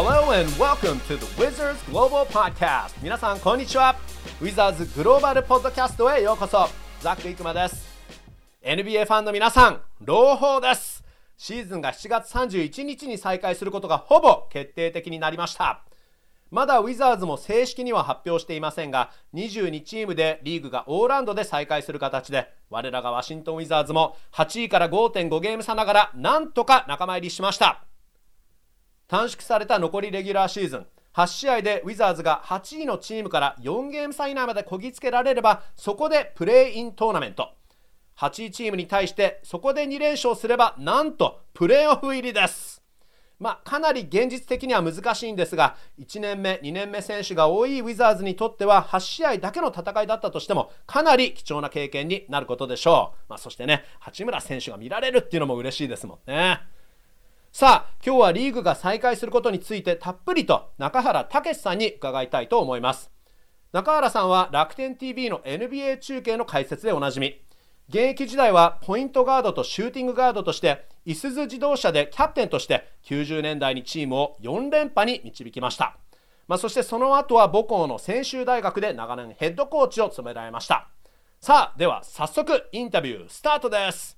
Hello and welcome to the Wizards Global Podcast. 皆さんこんにちは。Wizards グローバルポッドキャストへようこそ。ザック・イクマです。NBA ファンの皆さん朗報です。シーズンが7月31日に再開することがほぼ決定的になりました。まだウィザーズも正式には発表していませんが22チームでリーグがオーランドで再開する形で我らがワシントンウィザーズも8位から5.5ゲーム差ながらなんとか仲間入りしました。短縮された残りレギュラーシーズン。8試合でウィザーズが8位のチームから4ゲーム差以内までこぎつけられればそこでプレーイントーナメント。8位チームに対してそこで2連勝すればなんとプレーオフ入りです。まあ、かなり現実的には難しいんですが1年目2年目選手が多いウィザーズにとっては8試合だけの戦いだったとしてもかなり貴重な経験になることでしょう、まあ、そしてね八村選手が見られるっていうのも嬉しいですもんね。さあ今日はリーグが再開することについてたっぷりと中原武さんに伺いたいと思います。中原さんは楽天 TV の NBA 中継の解説でおなじみ。現役時代はポイントガードとシューティングガードとしていすゞ自動車でキャプテンとして90年代にチームを4連覇に導きました、まあ、そしてその後は母校の専修大学で長年ヘッドコーチを務められました。さあでは早速インタビュースタートです。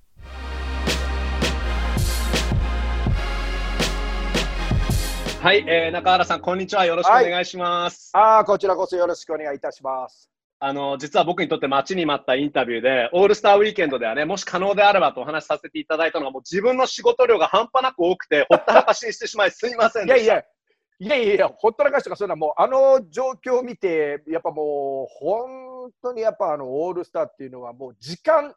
はい、えー、中原さんこんにちは。よろしくお願いします、はい、ああこちらこそよろしくお願いいたします。あの、実は僕にとって待ちに待ったインタビューで、オールスターウィーケンドではね、もし可能であればとお話しさせていただいたのが、もう自分の仕事量が半端なく多くて、ほったらかしにしてしまい、すいませんいやいや、いやいやいや、ほったらかしとか、そんなもう、あの状況を見て、やっぱもう、本当にやっぱあの、オールスターっていうのは、もう時間、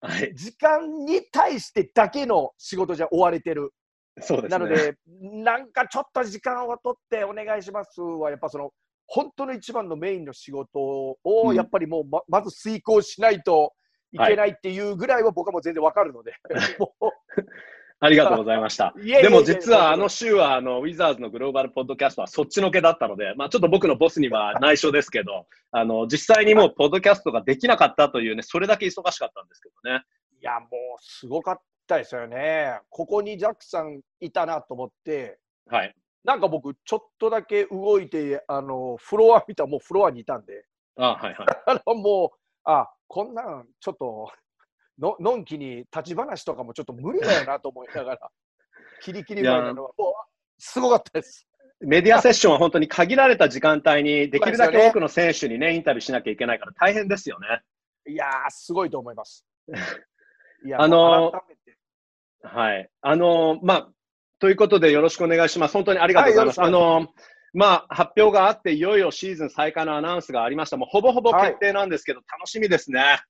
はい、時間に対してだけの仕事じゃ追われてる。そうですね、なので、なんかちょっと時間を取ってお願いしますは、やっぱその、本当の一番のメインの仕事をやっぱりもうま,、まず遂行しないといけないっていうぐらいは僕はもう全然わかるので、ありがとうございました。でも実はあの週はあのウィザーズのグローバルポッドキャストはそっちのけだったので、まあ、ちょっと僕のボスには内緒ですけど、あの実際にもうポッドキャストができなかったというね、それだけ忙しかったんですけどね。いや、もうすごかったですよね。ここにジャックさんいたなと思って、はい、なんか僕、ちょっとだけ動いて、あの、フロア見たらもうフロアにいたんで。あはいはい。あの、もう、あ、こんなん、ちょっと、の、のんきに立ち話とかもちょっと無理だよなと思いながら、キリキリぐらいなのは、もう、すごかったです。メディアセッションは本当に限られた時間帯に、できるだけ多くの選手にね、インタビューしなきゃいけないから大変ですよね。いやー、すごいと思います。いや、あのはい。あのまあ、ということでよろしくお願いします。本当にありがとうございます。はい、あのまあ、発表があって、いよいよシーズン再開のアナウンスがありました。もうほぼほぼ決定なんですけど、はい、楽しみですね。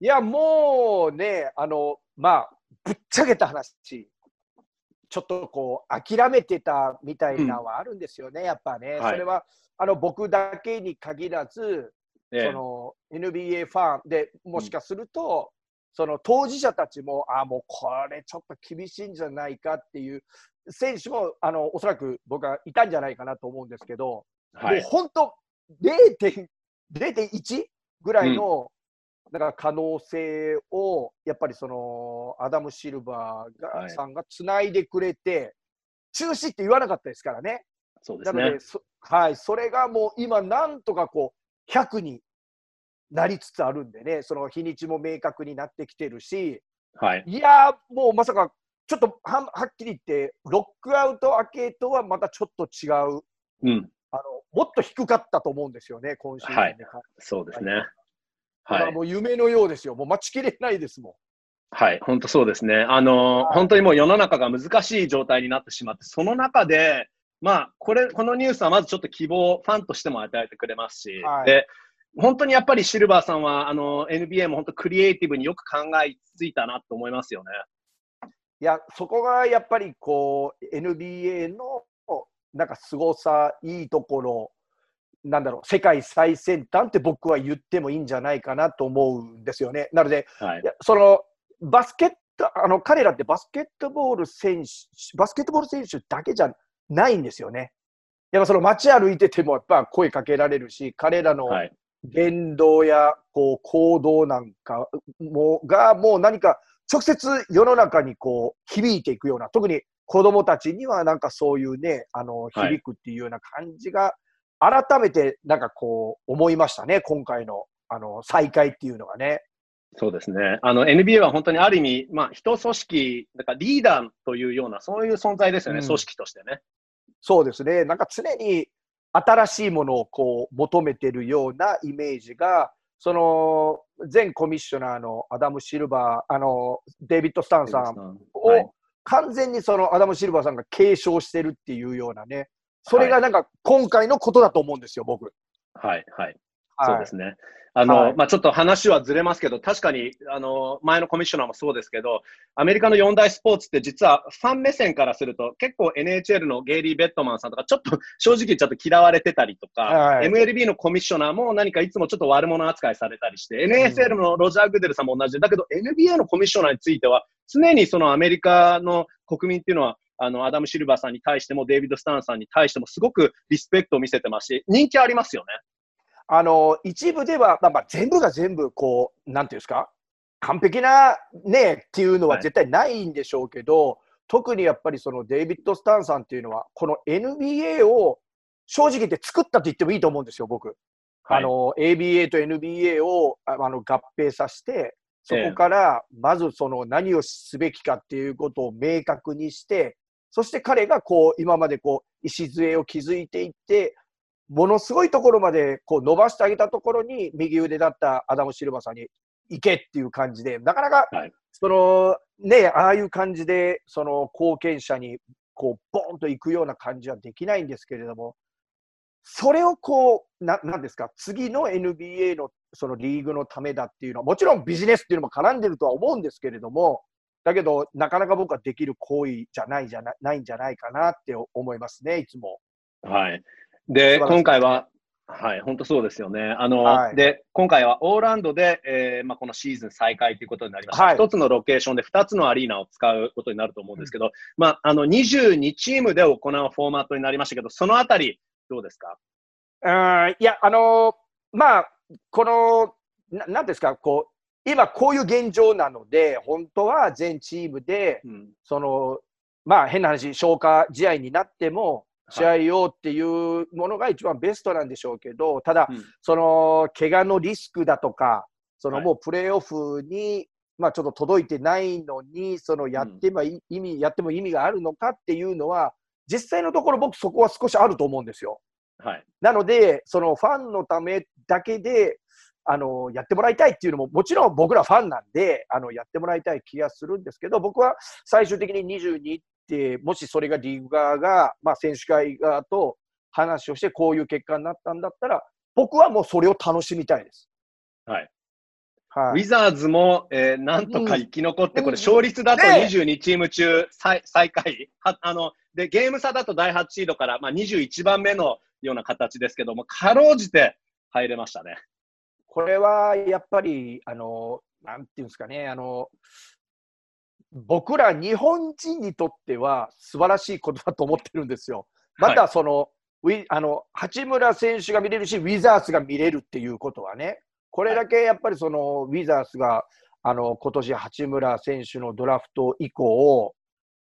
いや、もうね、あの、まあ、ぶっちゃけた話、ちょっとこう、諦めてたみたいなのはあるんですよね、うん、やっぱね。はい、それは、あの、僕だけに限らず、その NBA ファンでもしかすると、その当事者たちも、ああ、もうこれちょっと厳しいんじゃないかっていう選手もあのおそらく僕はいたんじゃないかなと思うんですけど、はい、もう本当0.1ぐらいの、うん、か可能性をやっぱりそのアダム・シルバーが、はい、さんがつないでくれて中止って言わなかったですからね。そうですね。なのではい、それがもう今なんとかこう100になりつつあるんでね、その日にちも明確になってきてるし、はい、いやもうまさかちょっとははっきり言って、ロックアウト明けとはまたちょっと違う、うん、あのもっと低かったと思うんですよね、今週、ね、はい、そうですね。はい、もう夢のようですよ、もう待ちきれないですもん。はい、本当そうですね。あの、はい、本当にもう世の中が難しい状態になってしまって、その中で、まあ、これ、このニュースはまずちょっと希望をファンとしても与えてくれますし、はい、で、本当にやっぱりシルバーさんは、あの、NBA も本当クリエイティブによく考えついたなと思いますよね。いや、そこがやっぱりこう、NBA のなんか凄さ、いいところ、なんだろう、世界最先端って僕は言ってもいいんじゃないかなと思うんですよね。なので、はい、そのバスケット、あの彼らってバスケットボール選手、バスケットボール選手だけじゃないんですよね。やっぱその街歩いててもやっぱ声かけられるし、彼らの言動やこう行動なんかもがもう何か直接世の中にこう響いていくような、特に子供たちにはなんかそういうね、あの、響くっていうような感じが、改めてなんかこう思いましたね、今回のあの再開っていうのがね。そうですね。あの、NBA は本当にある意味、まあ、一組織、だからリーダーというような、そういう存在ですよね、うん、組織としてね。そうですね。なんか常に新しいものをこう求めてるようなイメージが、その前コミッショナーのアダム・シルバー、あのデイビッド・スターンさんを完全にそのアダム・シルバーさんが継承してるっていうようなね、それがなんか今回のことだと思うんですよ、僕。はい、はい。そうですね。あの、はい、まあ、ちょっと話はずれますけど、確かに、あの、前のコミッショナーもそうですけど、アメリカの四大スポーツって実はファン目線からすると、結構 NHL のゲイリー・ベットマンさんとか、ちょっと正直ちょっと嫌われてたりとか、はい、MLB のコミッショナーも何かいつもちょっと悪者扱いされたりして、NFL のロジャー・グデルさんも同じで、だけど NBA のコミッショナーについては、常にそのアメリカの国民っていうのは、あの、アダム・シルバーさんに対しても、デイビッド・スターンさんに対しても、すごくリスペクトを見せてますし、人気ありますよね。あの、一部では、まあ、まあ、全部が全部、こう、なんていうんですか、完璧なね、っていうのは絶対ないんでしょうけど、はい、特にやっぱりそのデイビッド・スタンさんっていうのは、この NBA を正直言って作ったと言ってもいいと思うんですよ、僕。はい、あの、ABA と NBA をあの合併させて、そこからまずその何をすべきかっていうことを明確にして、そして彼がこう今までこう礎を築いていって、ものすごいところまでこう伸ばしてあげたところに、右腕だったアダム・シルバーさんに行けっていう感じで、なかなか、そのね、ああいう感じで、その貢献者にこうボーンと行くような感じはできないんですけれども、それをこう、ななんですか、次の NBA のそのリーグのためだっていうのは、もちろんビジネスっていうのも絡んでるとは思うんですけれども、だけど、なかなか僕はできる行為じゃないじゃなないんじゃないかなって思いますね、いつも。はい。で、今回は、はい、本当そうですよね。あの、はい、で、今回はオーランドで、えー、まあ、このシーズン再開ということになりました。一、つのロケーションで二つのアリーナを使うことになると思うんですけど、うん、まあ、あの、22チームで行うフォーマットになりましたけど、そのあたり、どうですか？あいや、あのー、まあ、この、ななんですか、こう、今こういう現状なので、本当は全チームで、うん、その、まあ変な話、消化試合になっても、試合をっていうものが一番ベストなんでしょうけど、ただ、うん、その怪我のリスクだとか、そのもうプレーオフに、まあ、ちょっと届いてないのに、そのやっても意味、やっても意味があるのかっていうのは、実際のところ、僕、そこは少しあると思うんですよ。はい、なので、そのファンのためだけで、あのやってもらいたいっていうのも、もちろん僕らファンなんで、あのやってもらいたい気がするんですけど、僕は最終的に22で、もしそれがリーグ側が、まあ、選手会側と話をして、こういう結果になったんだったら、僕はもうそれを楽しみたいです。はい。はい、ウィザーズも、えー、なんとか生き残って、うん、これ、勝率だと22チーム中最最下位はあので、ゲーム差だと第8シードから、まあ、21番目のような形ですけども、かろうじて入れましたね。これはやっぱり、あの、なんていうんですかね、あの、僕ら日本人にとっては素晴らしいことだと思ってるんですよ。またその、はい、あの八村選手が見れるし、ウィザースが見れるっていうことはね、これだけやっぱりそのウィザースがあの今年八村選手のドラフト以降、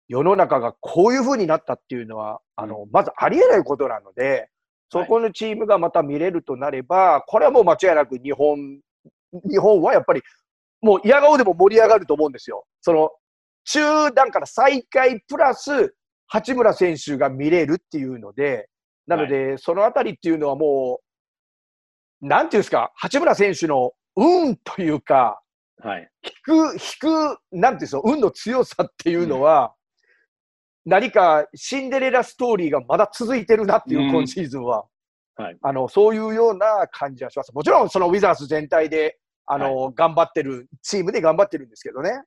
世の中がこういうふうになったっていうのは、あのまずありえないことなので、そこのチームがまた見れるとなれば、これはもう間違いなく日本、日本はやっぱりもう嫌顔でも盛り上がると思うんですよ。その中段から再開プラス、八村選手が見れるっていうので、なので、はい、そのあたりっていうのはもう、なんていうんですか、八村選手の運というか、はい、引く、引く、なんていうんですか、運の強さっていうのは、うん、何かシンデレラストーリーがまだ続いてるなっていう、うん、今シーズンは。はい、あのそういうような感じはします。もちろん、そのウィザース全体であの、はい、頑張ってる、チームで頑張ってるんですけどね。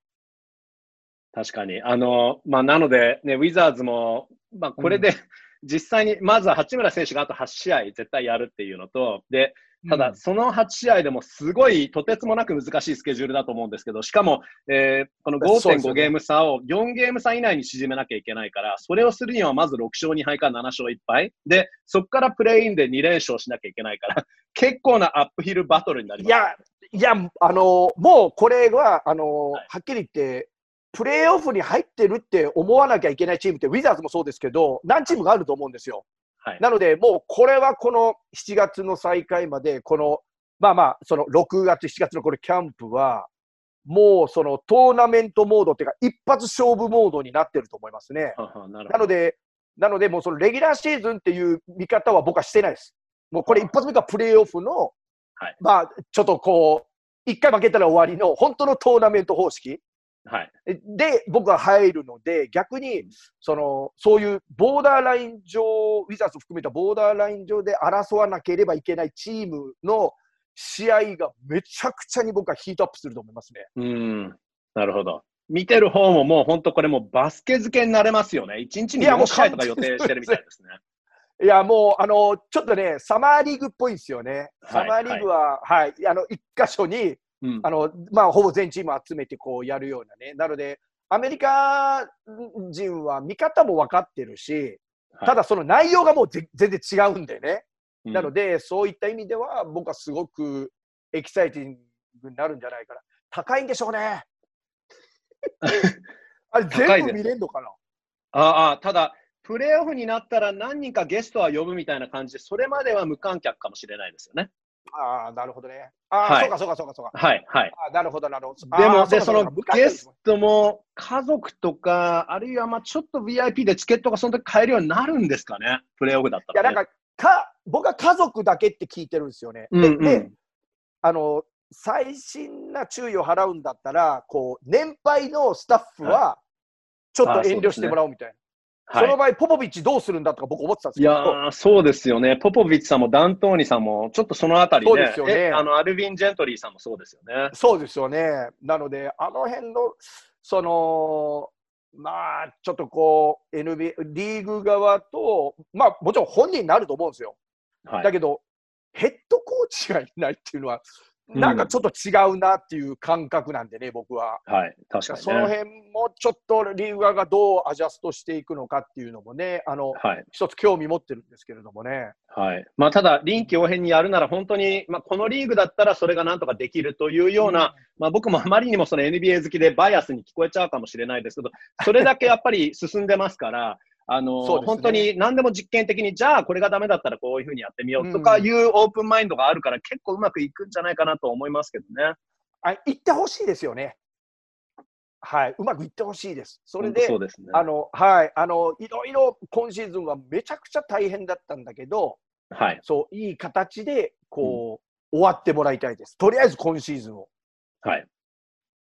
確かに。あの、まあ、なので、ね、ウィザーズも、まあ、これで、うん、実際に、まずは八村選手があと8試合絶対やるっていうのと、で、ただ、その8試合でもすごいとてつもなく難しいスケジュールだと思うんですけど、しかも、えー、この5.5ゲーム差を4ゲーム差以内に縮めなきゃいけないから、それをするにはまず6勝2敗か7勝1敗。で、そこからプレインで2連勝しなきゃいけないから、結構なアップヒルバトルになります。いや、いや、あのもうこれは、あのはい、はっきり言って、プレーオフに入ってるって思わなきゃいけないチームって、ウィザーズもそうですけど、何チームがあると思うんですよ。はい。なので、もうこれはこの7月の再開まで、この、まあまあ、その6月、7月のこれキャンプは、もうそのトーナメントモードっていうか、一発勝負モードになってると思いますね。ははな。なので、なので、もうそのレギュラーシーズンっていう見方は僕はしてないです。もうこれ一発目がプレーオフの、はいまあ、ちょっとこう、一回負けたら終わりの本当のトーナメント方式はい。で僕は入るので、逆にそのそういうボーダーライン上、ウィザーズ含めたボーダーライン上で争わなければいけないチームの試合がめちゃくちゃに僕はヒートアップすると思いますね。うん。なるほど。見てる方ももう本当これもうバスケ漬けになれますよね。一日にいやもう4試合とか予定してるみたいですね。いや、もう、あの、ちょっとね、サマーリーグっぽいですよね。サマーリーグは、はい、あの、一箇所に、うんあの、まあ、ほぼ全チーム集めてこうやるようなね。なので、アメリカ人は見方も分かってるし、はいただその内容がもうぜ全然違うんでね。うんなので、そういった意味では、僕はすごくエキサイティングになるんじゃないかな。高いんでしょうね。あれ、全部見れんのかな？ああ、ただ、プレーオフになったら何人かゲストは呼ぶみたいな感じで、それまでは無観客かもしれないですよね。ああ、なるほどね。ああ、はいそうかそうかそうかそうか。はい、はい。ああなるほどなるほど。でも、で、そのゲストも家族とか、あるいはまあちょっと VIP でチケットがその時買えるようになるんですかね、プレーオフだったいや、ら、ね。なんか、か、僕は家族だけって聞いてるんですよね。うんうんで、あの、最新な注意を払うんだったら、こう、年配のスタッフは、ちょっと遠慮してもらおうみたいな。そはいの場合、ポポビッチどうするんだとか僕思ってたんですいけど、やー、そうですよね。ポポビッチさんもダントーニさんも、ちょっとそのあたりねそうですよねえあの、アルヴィン・ジェントリーさんもそうですよね。そうですよね。なので、あの辺の、その、まあ、ちょっとこう、NBA、リーグ側と、まあ、もちろん本人になると思うんですよ。はいだ。けど、ヘッドコーチがいないっていうのは、うんなんかちょっと違うなっていう感覚なんでね、僕は。はい。確かに、ね。その辺もちょっとリーグ側がどうアジャストしていくのかっていうのもね、あの、はい。一つ興味持ってるんですけれどもね。はい。まあ、ただ、臨機応変にやるなら、本当に、まあ、このリーグだったらそれがなんとかできるというような、まあ、僕もあまりにもその NBA 好きでバイアスに聞こえちゃうかもしれないですけど、それだけやっぱり進んでますから、あの、ね本当に何でも実験的に、じゃあこれがダメだったらこういうふうにやってみようとかいうオープンマインドがあるから、結構うまくいくんじゃないかなと思いますけどね。あ行ってほしいですよね。はい、うまくいってほしいです。それで、そうですね。あの、はい、あの、いろいろ今シーズンはめちゃくちゃ大変だったんだけど、はい。そう、いい形で、こう、終わってもらいたいです。とりあえず今シーズンを。はい。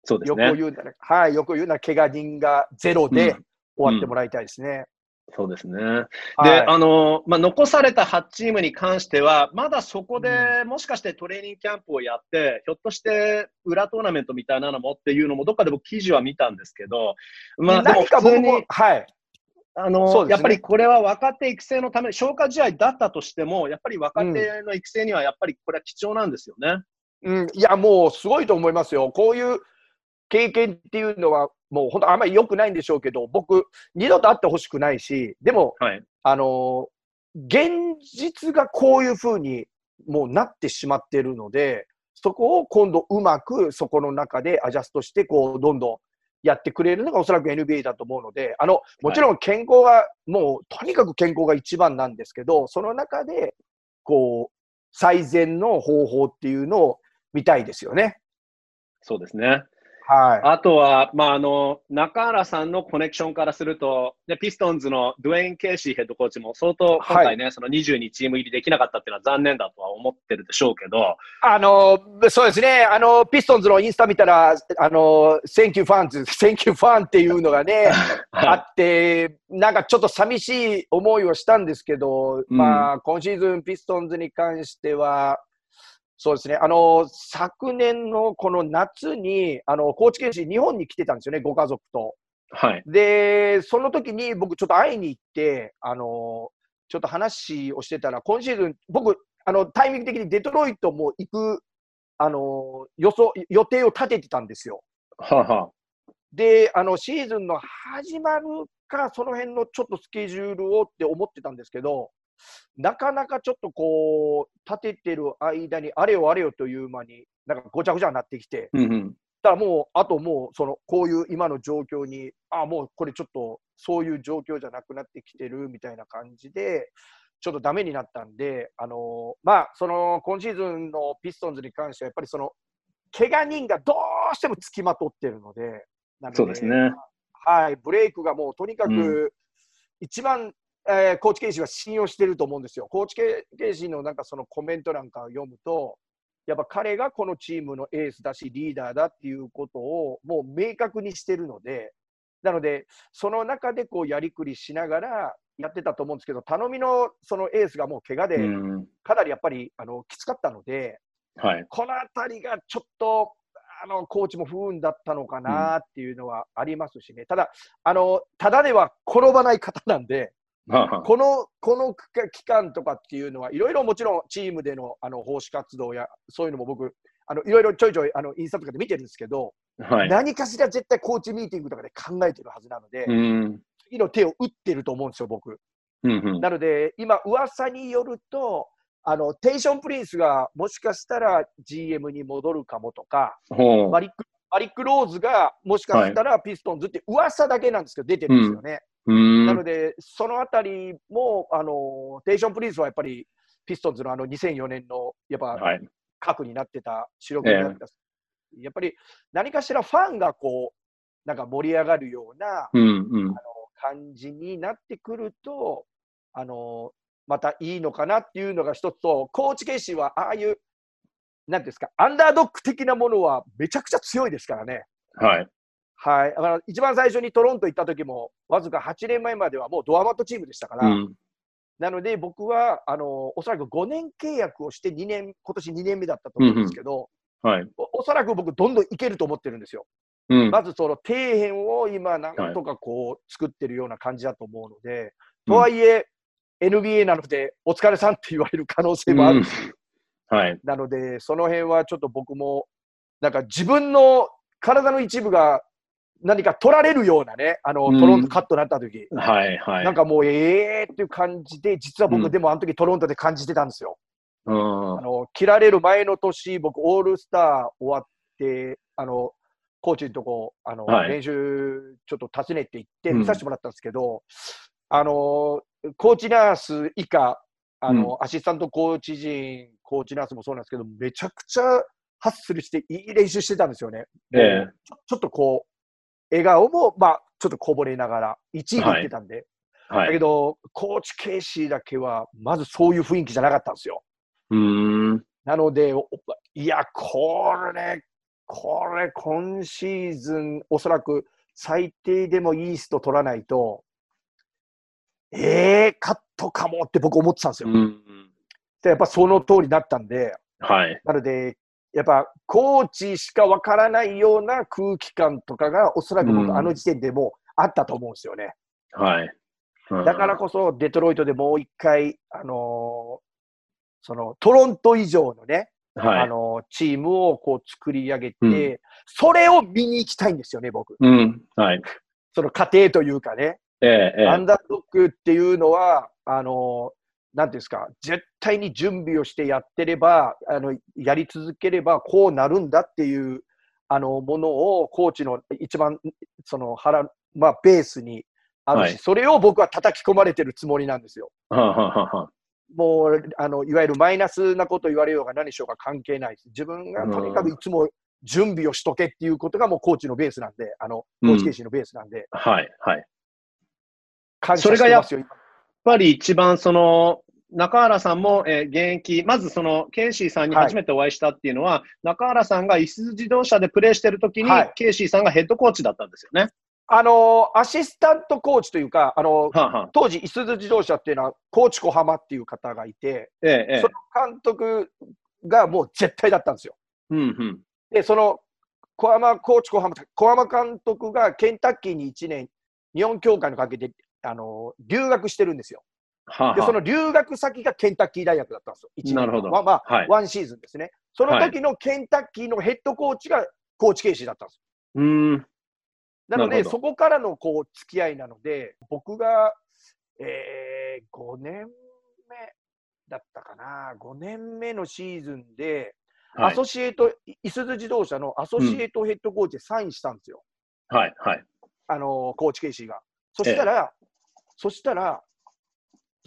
そうですよくね。言うなら、はい、よく言うなら、怪我人がゼロでうん終わってもらいたいですね。そうですね。はいで、あの、まあ、残された8チームに関しては、まだそこでもしかしてトレーニングキャンプをやって、ひょっとして裏トーナメントみたいなのもっていうのも、どっかで僕記事は見たんですけど、まあ、でも普通にも、、はい、あの、ねやっぱりこれは若手育成のため、消化試合だったとしても、やっぱり若手の育成にはやっぱりこれは貴重なんですよね。うん、いや、もうすごいと思いますよ。こういう経験っていうのは、もう本当、あんまり良くないんでしょうけど、僕、二度とあってほしくないし、でも、はい。あの現実がこういうふうにもうなってしまっているので、そこを今度うまくそこの中でアジャストして、こう、どんどんやってくれるのがおそらく NBA だと思うので、あの、もちろん健康が、もうとにかく健康が一番なんですけど、その中で、こう、最善の方法っていうのを見たいですよね。そうですね。はい。あとは、まあ、あの、中原さんのコネクションからすると、でピストンズのドゥエイン・ケイシーヘッドコーチも相当今回ね、その22チーム入りできなかったっていうのは残念だとは思ってるでしょうけど、あの、そうですね。あの、ピストンズのインスタ見たら、あの、Thank you fans, Thank you fan っていうのがね、あって、なんかちょっと寂しい思いをしたんですけど、うんまあ、今シーズンピストンズに関しては、そうですね。あの、昨年のこの夏に、あの、高知県市日本に来てたんですよね、ご家族と。はい。で、その時に僕ちょっと会いに行って、あの、ちょっと話をしてたら、今シーズン、僕、あの、タイミング的にデトロイトも行く、あの、予想、予定を立ててたんですよ。はあはで、あの、シーズンの始まるか、その辺のちょっとスケジュールをって思ってたんですけど、なかなかちょっとこう、立ててる間に、あれよあれよという間に、なんかごちゃごちゃになってきて、うんうん。だからもう、あともう、その、こういう今の状況に、あもうこれちょっと、そういう状況じゃなくなってきてるみたいな感じで、ちょっとダメになったんで、あのまあ、その、今シーズンのピストンズに関しては、やっぱりその、怪我人がどうしてもつきまとってるので、のでそうですね。はい、ブレイクがもうとにかく、一番、えー、コーチ・ケイシーは信用してると思うんですよ。コーチ・ケイシーのなんかそのコメントなんかを読むと、やっぱ彼がこのチームのエースだし、リーダーだっていうことをもう明確にしてるので、なので、その中でこうやりくりしながらやってたと思うんですけど、頼みのそのエースがもう怪我で、かなりやっぱりあのきつかったので、はい、この辺りがちょっとあのコーチも不運だったのかなっていうのはありますしね、ただ、あのただでは転ばない方なんで、このこの期間とかっていうのは、いろいろもちろんチームでのあの奉仕活動や、そういうのも僕、あのいろいろちょいちょいあのインスタとかで見てるんですけど、はい、何かしら絶対コーチミーティングとかで考えてるはずなので、うん、次の手を打ってると思うんですよ、僕。うんうん、なので、今、噂によると、あのテイショーン・プリンスがもしかしたら GM に戻るかもとか、マリックマリック・ローズがもしかしたらピストンズって噂だけなんですけど、出てるんですよね。なので、そのあたりも、あのテイショーン・プリンスはやっぱりピストンズのあの2004年のやっぱ、核になってた、白黒になってた、えー、やっぱり何かしらファンがこう、なんか盛り上がるような、うんうん、あの感じになってくると、あのまたいいのかなっていうのが一つと、コーチ・ケイシーはああいう、なんですか、アンダードック的なものはめちゃくちゃ強いですからね。はい。はい、だから一番最初にトロント行った時も、わずか8年前まではもうドアマットチームでしたから、うん、なので僕はあのおそらく5年契約をして2年、今年2年目だったと思うんですけど、うんうん。はい、おおそらく僕、どんどんいけると思ってるんですよ。うん、まずその底辺を今、なんとかこう作ってるような感じだと思うので、はい、とはいえ、NBA なので、お疲れさんって言われる可能性もある。し、はい、なので、その辺はちょっと僕も、なんか自分の体の一部が何か取られるようなね、あの、トロントカットになった時、はいはい。なんかもうええー、っていう感じで、実は僕、うん、でもあの時トロントで感じてたんですよ。うん、あの切られる前の年、僕、オールスター終わって、あのコーチのとこ、あの、はい、練習ちょっと訪ねて行って見させてもらったんですけど、うん、あのコーチナース以下、あの、アシスタントコーチ陣、コーチナースもそうなんですけど、めちゃくちゃハッスルして、いい練習してたんですよね。ええ、ちょっとこう、笑顔も、まあ、ちょっとこぼれながら、1位で言ってたんで、はい、だけど、コーチ・ケイシーだけは、まずそういう雰囲気じゃなかったんですよ。うん。なので、いや、これ、これ、今シーズン、おそらく最低でもイースト取らないと、えー、カットかもって僕思ってたんですよ。うん。でやっぱその通りだったんで、はい、なので、やっぱコーチしかわからないような空気感とかが、おそらく僕、あの時点でもあったと思うんですよね。はい。だからこそ、デトロイトでもう一回、あのー、そのトロント以上のね、はい、あのー、チームをこう作り上げて、うん、それを見に行きたいんですよね、僕。うん、はい。その過程というかね。ええ、アンダードックっていうのは、あのー、なんですか、絶対に準備をしてやってれば、あのやり続ければこうなるんだっていうあのものをコーチの一番その腹、まあ、ベースにあるし、はい、それを僕は叩き込まれてるつもりなんですよ。もうあのいわゆるマイナスなこと言われようが何しようが関係ないです。自分がとにかくいつも準備をしとけっていうことがもうコーチのベースなんで、あのコーチ形式のベースなんで。うん、はい、はい。感謝してますよ、やっぱり一番その中原さんも、えー、現役、まずそのケイシーさんに初めてお会いしたっていうのは、はい、中原さんがいす自動車でプレーしてるときに、はい、ケイシーさんがヘッドコーチだったんですよね。あのアシスタントコーチというか、あの、はあはあ、当時、いすゞ自動車っていうのは、コーチ小浜っていう方がいて、ええ、その監督がもう絶対だったんですよ。うんうん、で、その小浜コーチ小浜、小浜監督がケンタッキーに1年、日本協会のかけてあの留学してるんですよ。はあ、でその留学先がケンタッキー大学だったんですよ、1年なるほど。まあ、まあはい、ワンシーズンですね。その時のケンタッキーのヘッドコーチがコーチケイシーだったんですよ。うん。なので、そこからのこう付き合いなので、僕が、えー、5年目だったかな、5年目のシーズンで、アソシエイト、いすゞ自動車のアソシエイトヘッドコーチでサインしたんですよ。はい、はい。あのコーチケイシーが。そしたら、そしたら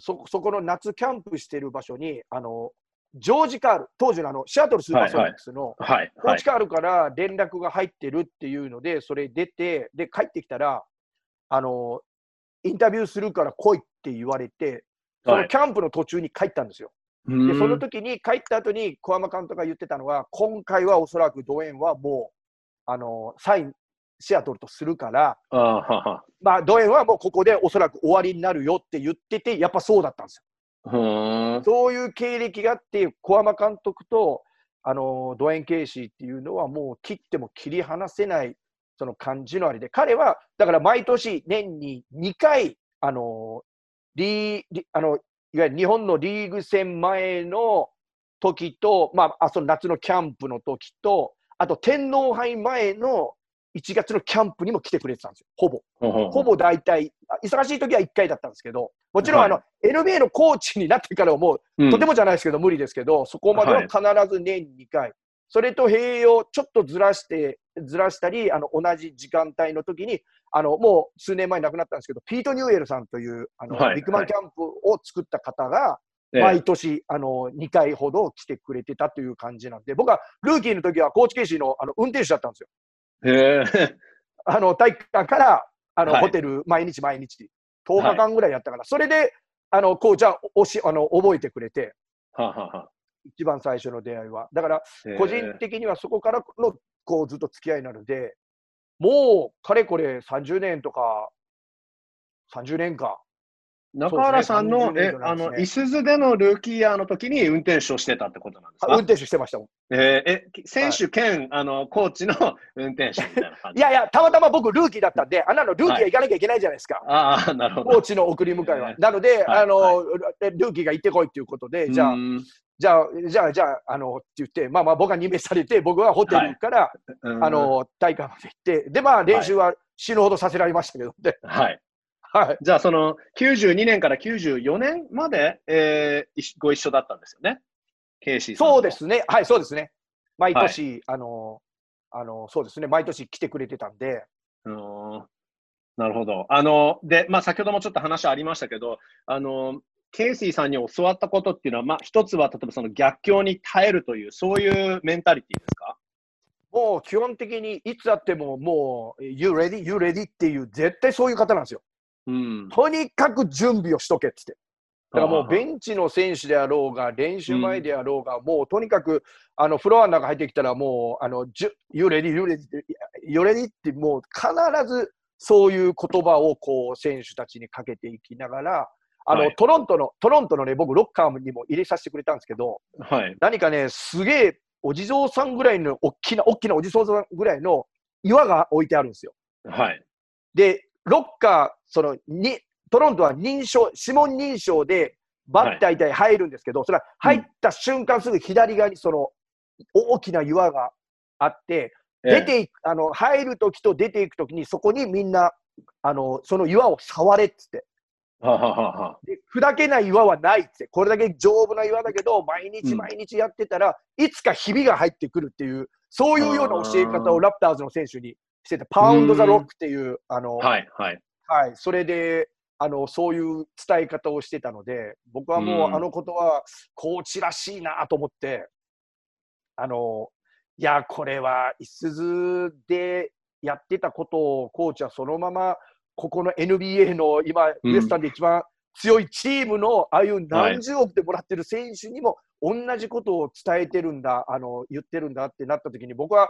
そ、そこの夏キャンプしてる場所に、あのジョージ・カール、当時のあのシアトルスーパーソニックスのはい、はいコーチ。カールから連絡が入ってるっていうので、それ出て、で、帰ってきたら、あの、インタビューするから来いって言われて、そはいのキャンプの途中に帰ったんですよ。でで、その時に帰った後に小山監督が言ってたのは、今回はおそらくドウェーンはもう、あの、サイン、シアトルとするから、あーはは。まあ、ドウェーンはもうここでおそらく終わりになるよって言ってて、やっぱそうだったんですよ。そういう経歴があって、小山監督とあのドウェイン・ケイシーっていうのは、もう切っても切り離せないその感じのあれで、彼はだから毎年、年に2回、あのリリあのいわゆる日本のリーグ戦前の時と、まあ、あその夏のキャンプの時と、あと天皇杯前の1月のキャンプにも来てくれてたんですよ、ほぼ。ほぼ大体、あ忙しい時は1回だったんですけど、もちろんあの、は NBA のコーチになってからはもう、うん。とてもじゃないですけど、無理ですけど、そこまでははい必ず年2回、それと併用、ちょっとずらして、ずらしたり、あの同じ時間帯の時に、あのもう数年前亡くなったんですけど、ピート・ニューエルさんというあの、はいビッグマンキャンプを作った方が、ええ。毎年あの2回ほど来てくれてたという感じなんで、僕はルーキーの時はコーチケイシーのあの運転手だったんですよ。あの体育館からあの、はい。ホテル、毎日毎日、10日間ぐらいやったから、それであのコーチはおしあの覚えてくれて、ははは。一番最初の出会いは。だから、個人的にはそこからのこうずっと付き合いなので、もうかれこれ30年とか、30年か。中原さんの、ね30年以上、えあの、いすゞでのルーキーイヤーの時に運転手をしてたってことなんですか？あ運転手してましたもん。えーえ、選手兼、あの、コーチの運転手みたいな感じ。いやいや、たまたま僕、ルーキーだったんで、あんなのルーキーは行かなきゃいけないじゃないですか。ああ、なるほど。コーチの送り迎えは。ええなので、はいあの、ルーキーが行ってこいっていうことで、じゃあう、んじゃあ、じゃあ、じゃあ、あの、って言って、まあまあ僕は任命されて、僕はホテルから、うんあ、の、大会まで行って、で、まあ練習は死ぬほどさせられましたけど、で、はい。はい。じゃあ、その、92年から94年まで、えー、ご一緒だったんですよね？ケイシーさんとそうで。すね。はい、そうですね。毎年、あの、あの、そうですね。毎年来てくれてたんで、うーんなるほど。あの、で、まあ、先ほどもちょっと話ありましたけど、あの、ケイシーさんに教わったことっていうのは、まあ、一つは、例えばその逆境に耐えるという、そういうメンタリティですか？もう基本的にいつあっても、もう、You ready? You ready? っていう、絶対そういう方なんですよ。うん。とにかく準備をしとけってって。だからもうベンンチの選手であろうが、練習前であろうが、もうとにかくあのフロアの中入ってきたら、もう、あの、じゅ You ready? You ready? って、You ready? って、もう必ずそういう言葉をこう選手たちにかけていきながら、あの、はいトロントの、トロントのね、僕、ロッカーにも入れさせてくれたんですけど、はい。何かね、すげえお地蔵さんぐらいの、大きな、大きなお地蔵さんぐらいの岩が置いてあるんですよ。はい。で、ロッカー、そのにトロントは認証、指紋認証でバッター体入るんですけど、それは入った瞬間すぐ左側にその大きな岩があって、出ていく、あの入るときと出ていくときに、そこにみんな、あのその岩を触れっつって。はははは。で砕けない岩はないっつって、これだけ丈夫な岩だけど、毎日うん。毎日やってたら、いつかひびが入ってくるっていう、そういうような教え方をラプターズの選手にしてて、パウンド・ザ・ロックっていう、あの、はい。はい。はい、それであのそういう伝え方をしてたので、僕はもう、うんあのことはコーチらしいなと思って、あのいや、これはいすずでやってたことを、コーチはそのまま、ここの NBA の今、うんウエスタンで一番強いチームの、ああいう何十億でもらってる選手にも、同じことを伝えてるんだ、あの言ってるんだってなったときに、僕は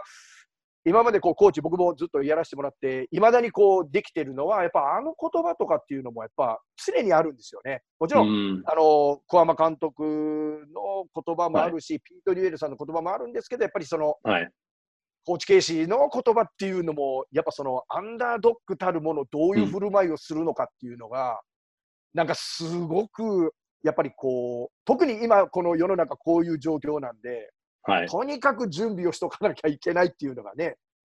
今までこうコーチ、僕もずっとやらせてもらって、いまだにこうできてるのは、やっぱあの言葉とかっていうのも、やっぱ常にあるんですよね。もちろん、うんあの小浜監督の言葉もあるし、ピート・リュエルさんの言葉もあるんですけど、やっぱりそのはい。コーチ・ケイシーの言葉っていうのも、やっぱそのアンダードッグたるもの、どういう振る舞いをするのかっていうのが、なんかすごく、やっぱりこう、特に今、この世の中、こういう状況なんで、はい。とにかく準備をしとかなきゃいけないっていうのがね、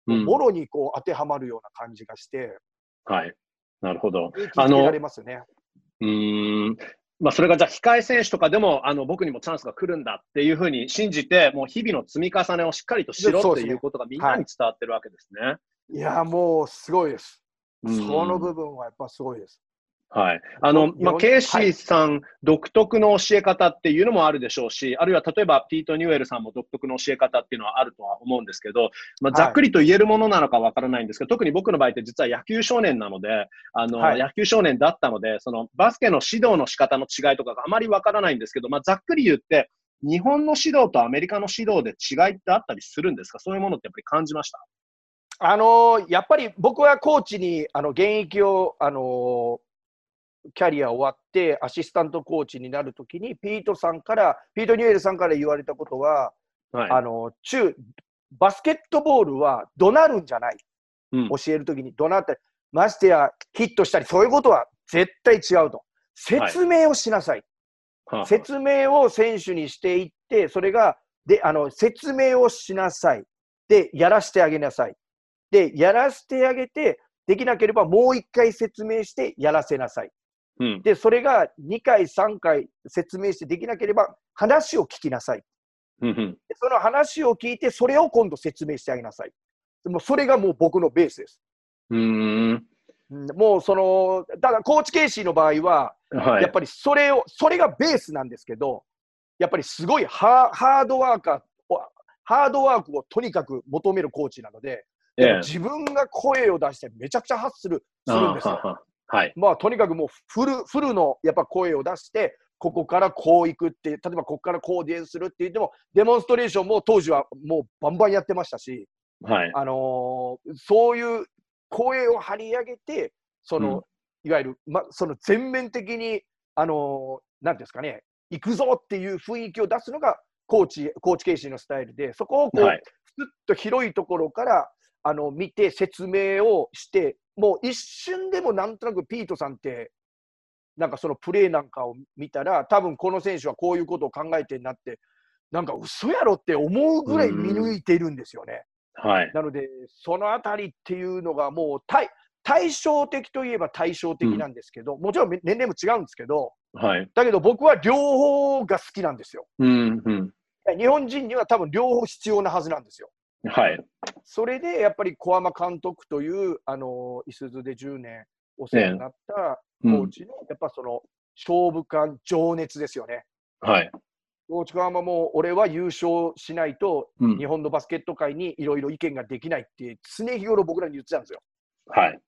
うんもろにこう当てはまるような感じがして、はい。なるほど。気づけられますよね。うーん。まあ、それがじゃあ控え選手とかでもあの僕にもチャンスが来るんだっていうふうに信じて、もう日々の積み重ねをしっかりとしろっていうことがみんなに伝わってるわけですね。いや、もうすごいです。うんその部分はやっぱすごいです。はい。あの、まあ、よケイシーさん独特の教え方っていうのもあるでしょうし、あるいは例えばピート・ニューエルさんも独特の教え方っていうのはあるとは思うんですけど、まあ、はい。ざっくりと言えるものなのかわからないんですけど、特に僕の場合って実は野球少年なので、あの、はい。野球少年だったので、そのバスケの指導の仕方の違いとかがあまりわからないんですけど、まあ、ざっくり言って、日本の指導とアメリカの指導で違いってあったりするんですか？そういうものってやっぱり感じました？あのーやっぱり僕はコーチにあの現役を、あのーキャリア終わってアシスタントコーチになるときにピートさんからピート・ニューエルさんから言われたことは、はい。あの中バスケットボールは怒鳴るんじゃないうん教えるときに怒鳴ったりましてやヒットしたりそういうことは絶対違うと説明をしなさい、はあ説明を選手にしていって、それが、で、あの、説明をしなさい。で、やらせてあげなさい。で、やらせてあげて、できなければもう一回説明してやらせなさい。うん。で、それが2回、3回説明してできなければ話を聞きなさい。うんうん。でその話を聞いて、それを今度説明してあげなさい。もうそれがもう僕のベースです。うーん。うんもうその、ただコーチケイシーの場合は、はい。やっぱりそれを、それがベースなんですけど、やっぱりすごいハーハードワーカー、ハードワークをとにかく求めるコーチなので、ええ自分が声を出してめちゃくちゃ発するするんですよ。はい。まあとにかくもうフルフルのやっぱ声を出して、ここからこう行くって、例えばここからこうディフェンスするって言っても、デモンストレーションも当時はもうバンバンやってましたし、はい。あのーそういう声を張り上げて、その、いわゆる、ま、その全面的に、あのーなんですかね、行くぞっていう雰囲気を出すのが、コーチ、コーチケイシーのスタイルで、そこをこう、はい。ふっと広いところから、あの、見て説明をして、もう一瞬でもなんとなくピートさんって、なんかそのプレーなんかを見たら、多分この選手はこういうことを考えてんなって、なんか嘘やろって思うぐらい見抜いているんですよね。はい。なので、そのあたりっていうのがもう対対照的といえば対照的なんですけど、もちろん年齢も違うんですけど、はい。だけど僕は両方が好きなんですよ。うん、うん。日本人には多分両方必要なはずなんですよ。はい。それでやっぱり小浜監督という、あの、いすゞで10年お世話になったうん。コーチの、やっぱその勝負感、情熱ですよね。はい。コーチ小浜も俺は優勝しないとうん日本のバスケット界にいろいろ意見ができないって常日頃僕らに言ってたんですよ。はい。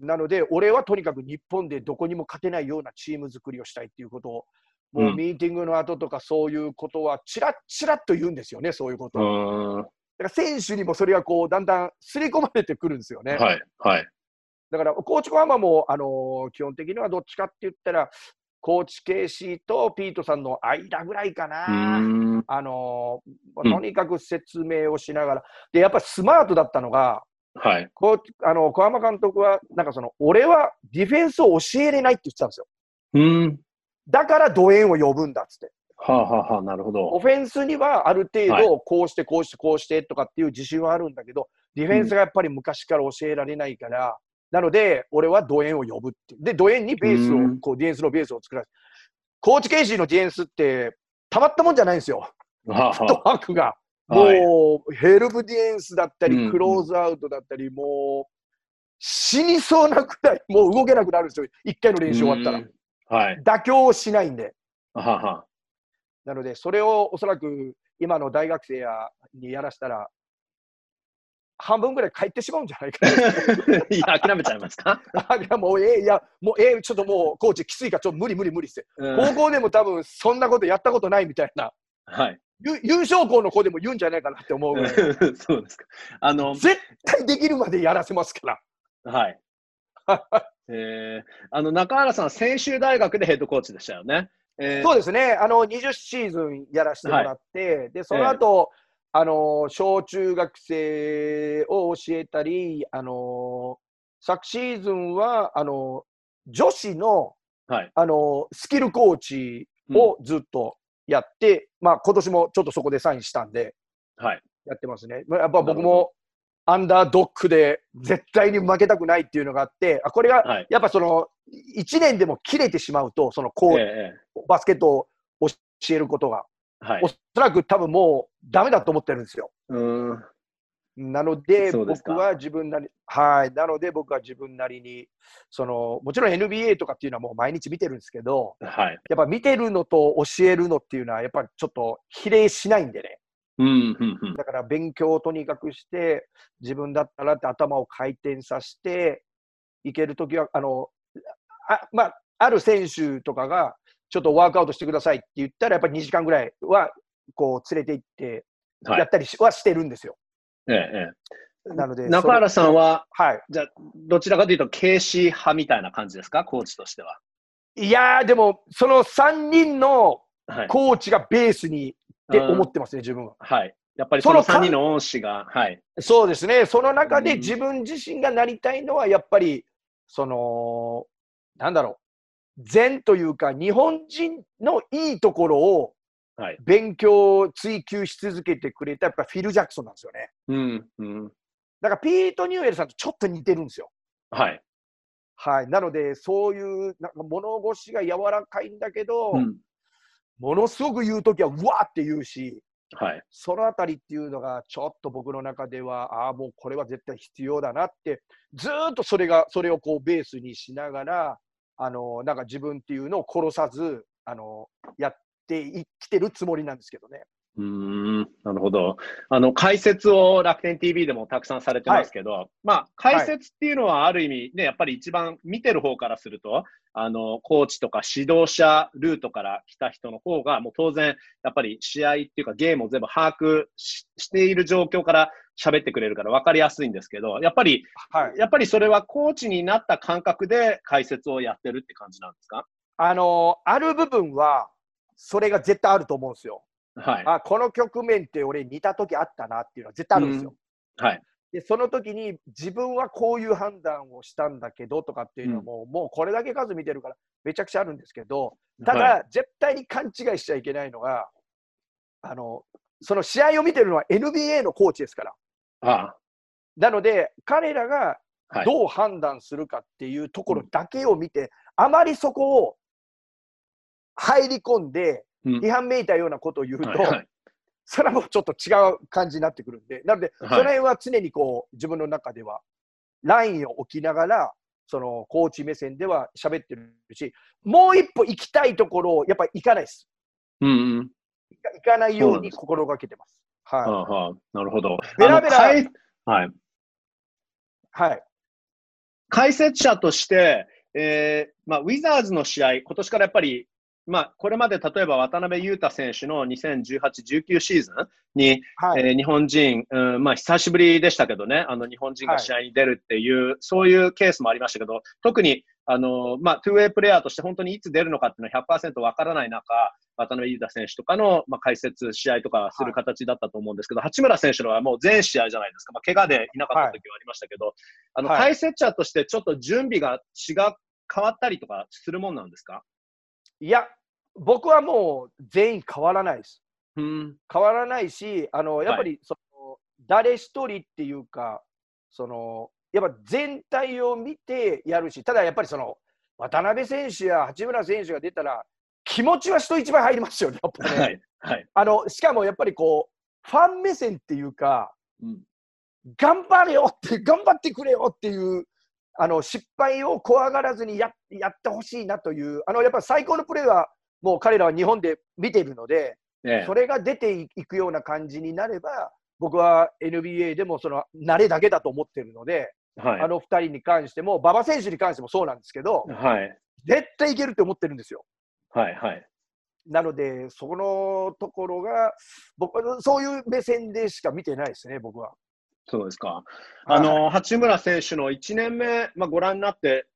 なので、俺はとにかく日本でどこにも勝てないようなチーム作りをしたいっていうことを、もううんミーティングの後とかそういうことは、ちらっちらっと言うんですよね、そういうことうを。だから選手にもそれがこう、だんだん刷り込まれてくるんですよね。はい。はい。だから、コーチコハマも、あのー基本的にはどっちかって言ったら、コーチケイシーとピートさんの間ぐらいかうな。あのーうんとにかく説明をしながら。で、やっぱスマートだったのが、はい。こうあの小浜監督は、なんかその、俺はディフェンスを教えれないって言ってたんですよ。うーん。だからドエンを呼ぶんだっつって。はあ、はあはあ、なるほオど。フェンスにはある程はい度、こうして、こうして、こうしてとかっていう自信はあるんだけど、ディフェンスがやっぱり昔から教えられないから、なので、俺はドエンを呼ぶって。で、ドエンにベースをうん、こう、ディフェンスのベースを作らせる。コーチケイシーのディフェンスって、たまったもんじゃないんですよ。はあ、フットはワークが。もう、ヘルプディフェンスだったり、うんクローズアウトだったり、もう、死にそうなくらい、もう動けなくなるんですよ。一回の練習終わったらう。ん。はい。妥協をしないんで。はあはあ。なので、それをおそらく今の大学生やにやらしたら、半分ぐらい帰ってしまうんじゃないか いや、諦めちゃいますか？な。いや、もうええ、いや、もうええ、ちょっともう、コーチきついから、ちょっと無理無理無理って。うん高校でも多分、そんなことやったことないみたいな、はい。ゆ優勝校の子でも言うんじゃないかなって思う。そうですか。あの、絶対できるまでやらせますから。はい。えー、あの、中原さん、専修大学でヘッドコーチでしたよね。えーそうですね、あの20シーズンやらせてもらって、でその後、あの小中学生を教えたり、あの昨シーズンはあの女子のはい。あのスキルコーチをずっとやって、まあ今年もちょっとそこでサインしたんで、はい。やってますね。まあやっぱ僕もアンダードックで絶対に負けたくないっていうのがあって、あこれがはい。やっぱその1年でも切れてしまうと、そのこう、ええバスケットを教えることが、はいお。そらく多分もうダメだと思ってるんですよ。うーん。なので、僕は自分なり、はい、なので僕は自分なりに、そのもちろん NBA とかっていうのはもう毎日見てるんですけど、はい。やっぱ見てるのと教えるのっていうのは、やっぱりちょっと比例しないんでね。うん、うん、うん。だから勉強をとにかくして、自分だったらって頭を回転させていけるときは、あの、あまあ、ある選手とかが、ちょっとワークアウトしてくださいって言ったら、やっぱり2時間ぐらいは、こう、連れて行って、はい。やったりしはしてるんですよ。えええなので、え。中原さんは、はい。じゃあ、どちらかというと、軽視派みたいな感じですか、コーチとしては。いやー、でも、その3人のはい。コーチがベースにって思ってますね、自分は。はい。やっぱりそのその3人の恩師が、はい。そうですね、その中でうん自分自身がなりたいのは、やっぱり、その、なんだろう、善というか、日本人のいいところをはい。勉強、追求し続けてくれた、やっぱフィル・ジャクソンなんですよね。うん、うん。だから、ピート・ニューエルさんとちょっと似てるんですよ。はい。はい。なので、そういう、なんか物腰が柔らかいんだけど、うん。ものすごく言うときは、うわーって言うし、はい。そのあたりっていうのが、ちょっと僕の中では、ああ、もうこれは絶対必要だなって、ずーっとそれが、それをこうベースにしながら、あの、なんか自分っていうのを殺さず、あの、やっていきてるつもりなんですけどね。うーん、なるほど。あの、解説を楽天 TV でもたくさんされてますけど、まあ、解説っていうのはある意味ね、やっぱり一番見てる方からすると、あの、コーチとか指導者ルートから来た人の方が、もう当然、やっぱり試合っていうかゲームを全部把握ししている状況から喋ってくれるから分かりやすいんですけど、やっぱり、はい。やっぱりそれはコーチになった感覚で解説をやってるって感じなんですか？あの、ある部分は、それが絶対あると思うんですよ。はい。あ、この局面って俺似た時あったなっていうのは絶対あるんですよ。はい。で、その時に自分はこういう判断をしたんだけどとかっていうのはもう、もうこれだけ数見てるからめちゃくちゃあるんですけど、ただ、はい絶対に勘違いしちゃいけないのが、あの、その試合を見てるのは NBA のコーチですから。あなので、彼らがあはい。どう判断するかっていうところだけを見て、あまりそこを入り込んで、うん批判めいたようなことを言うと、はいはいそれはもうちょっと違う感じになってくるんで、なので、はいその辺は常にこう自分の中ではラインを置きながら、そのコーチ目線では喋ってるし、もう一歩行きたいところをやっぱり行かないです。うんうん。行かないように心がけてます。はい。はあはあ、なるほど。ベラベラはい。はい。解説者として、えーまあ、ウィザーズの試合、今年からやっぱり、まあ、これまで例えば渡辺裕太選手の2018、19シーズンに、はい。えー日本人、うんまあ、久しぶりでしたけどね、あの日本人が試合に出るっていう、そういうケースもありましたけど、特にあの、まあ、トゥーウェイプレーヤーとして本当にいつ出るのかっていうのは100%わからない中、渡辺裕太選手とかの、まあ、解説、試合とかする形だったと思うんですけど、八村選手のはもう全試合じゃないですか、まあ、怪我でいなかった時はありましたけど、あのはい。解説者としてちょっと準備が違う、変わったりとかするもんなんですか？いや、僕はもう全員変わらないです。うん。変わらないし、あのやっぱりその、誰一人っていうか、そのやっぱ全体を見てやるし、ただやっぱりその渡辺選手や八村選手が出たら、気持ちは人一倍入りますよね、やっぱね。はい。はい。あのしかもやっぱりこう、ファン目線っていうか、うん頑張れよって、頑張ってくれよっていう、あの失敗を怖がらずにややってほしいなという、あのやっぱり最高のプレーは、もう彼らは日本で見ているので、ええそれが出ていくような感じになれば、僕は NBA でもその慣れだけだと思ってるので、はいあ。の2人に関しても、馬場選手に関してもそうなんですけど、はい。絶対いけるって思ってるんですよ。はい。はい。なので、そこのところが、僕はそういう目線でしか見てないですね、僕は。そうですか。あの、八村選手の1年目、まあ、ご覧になって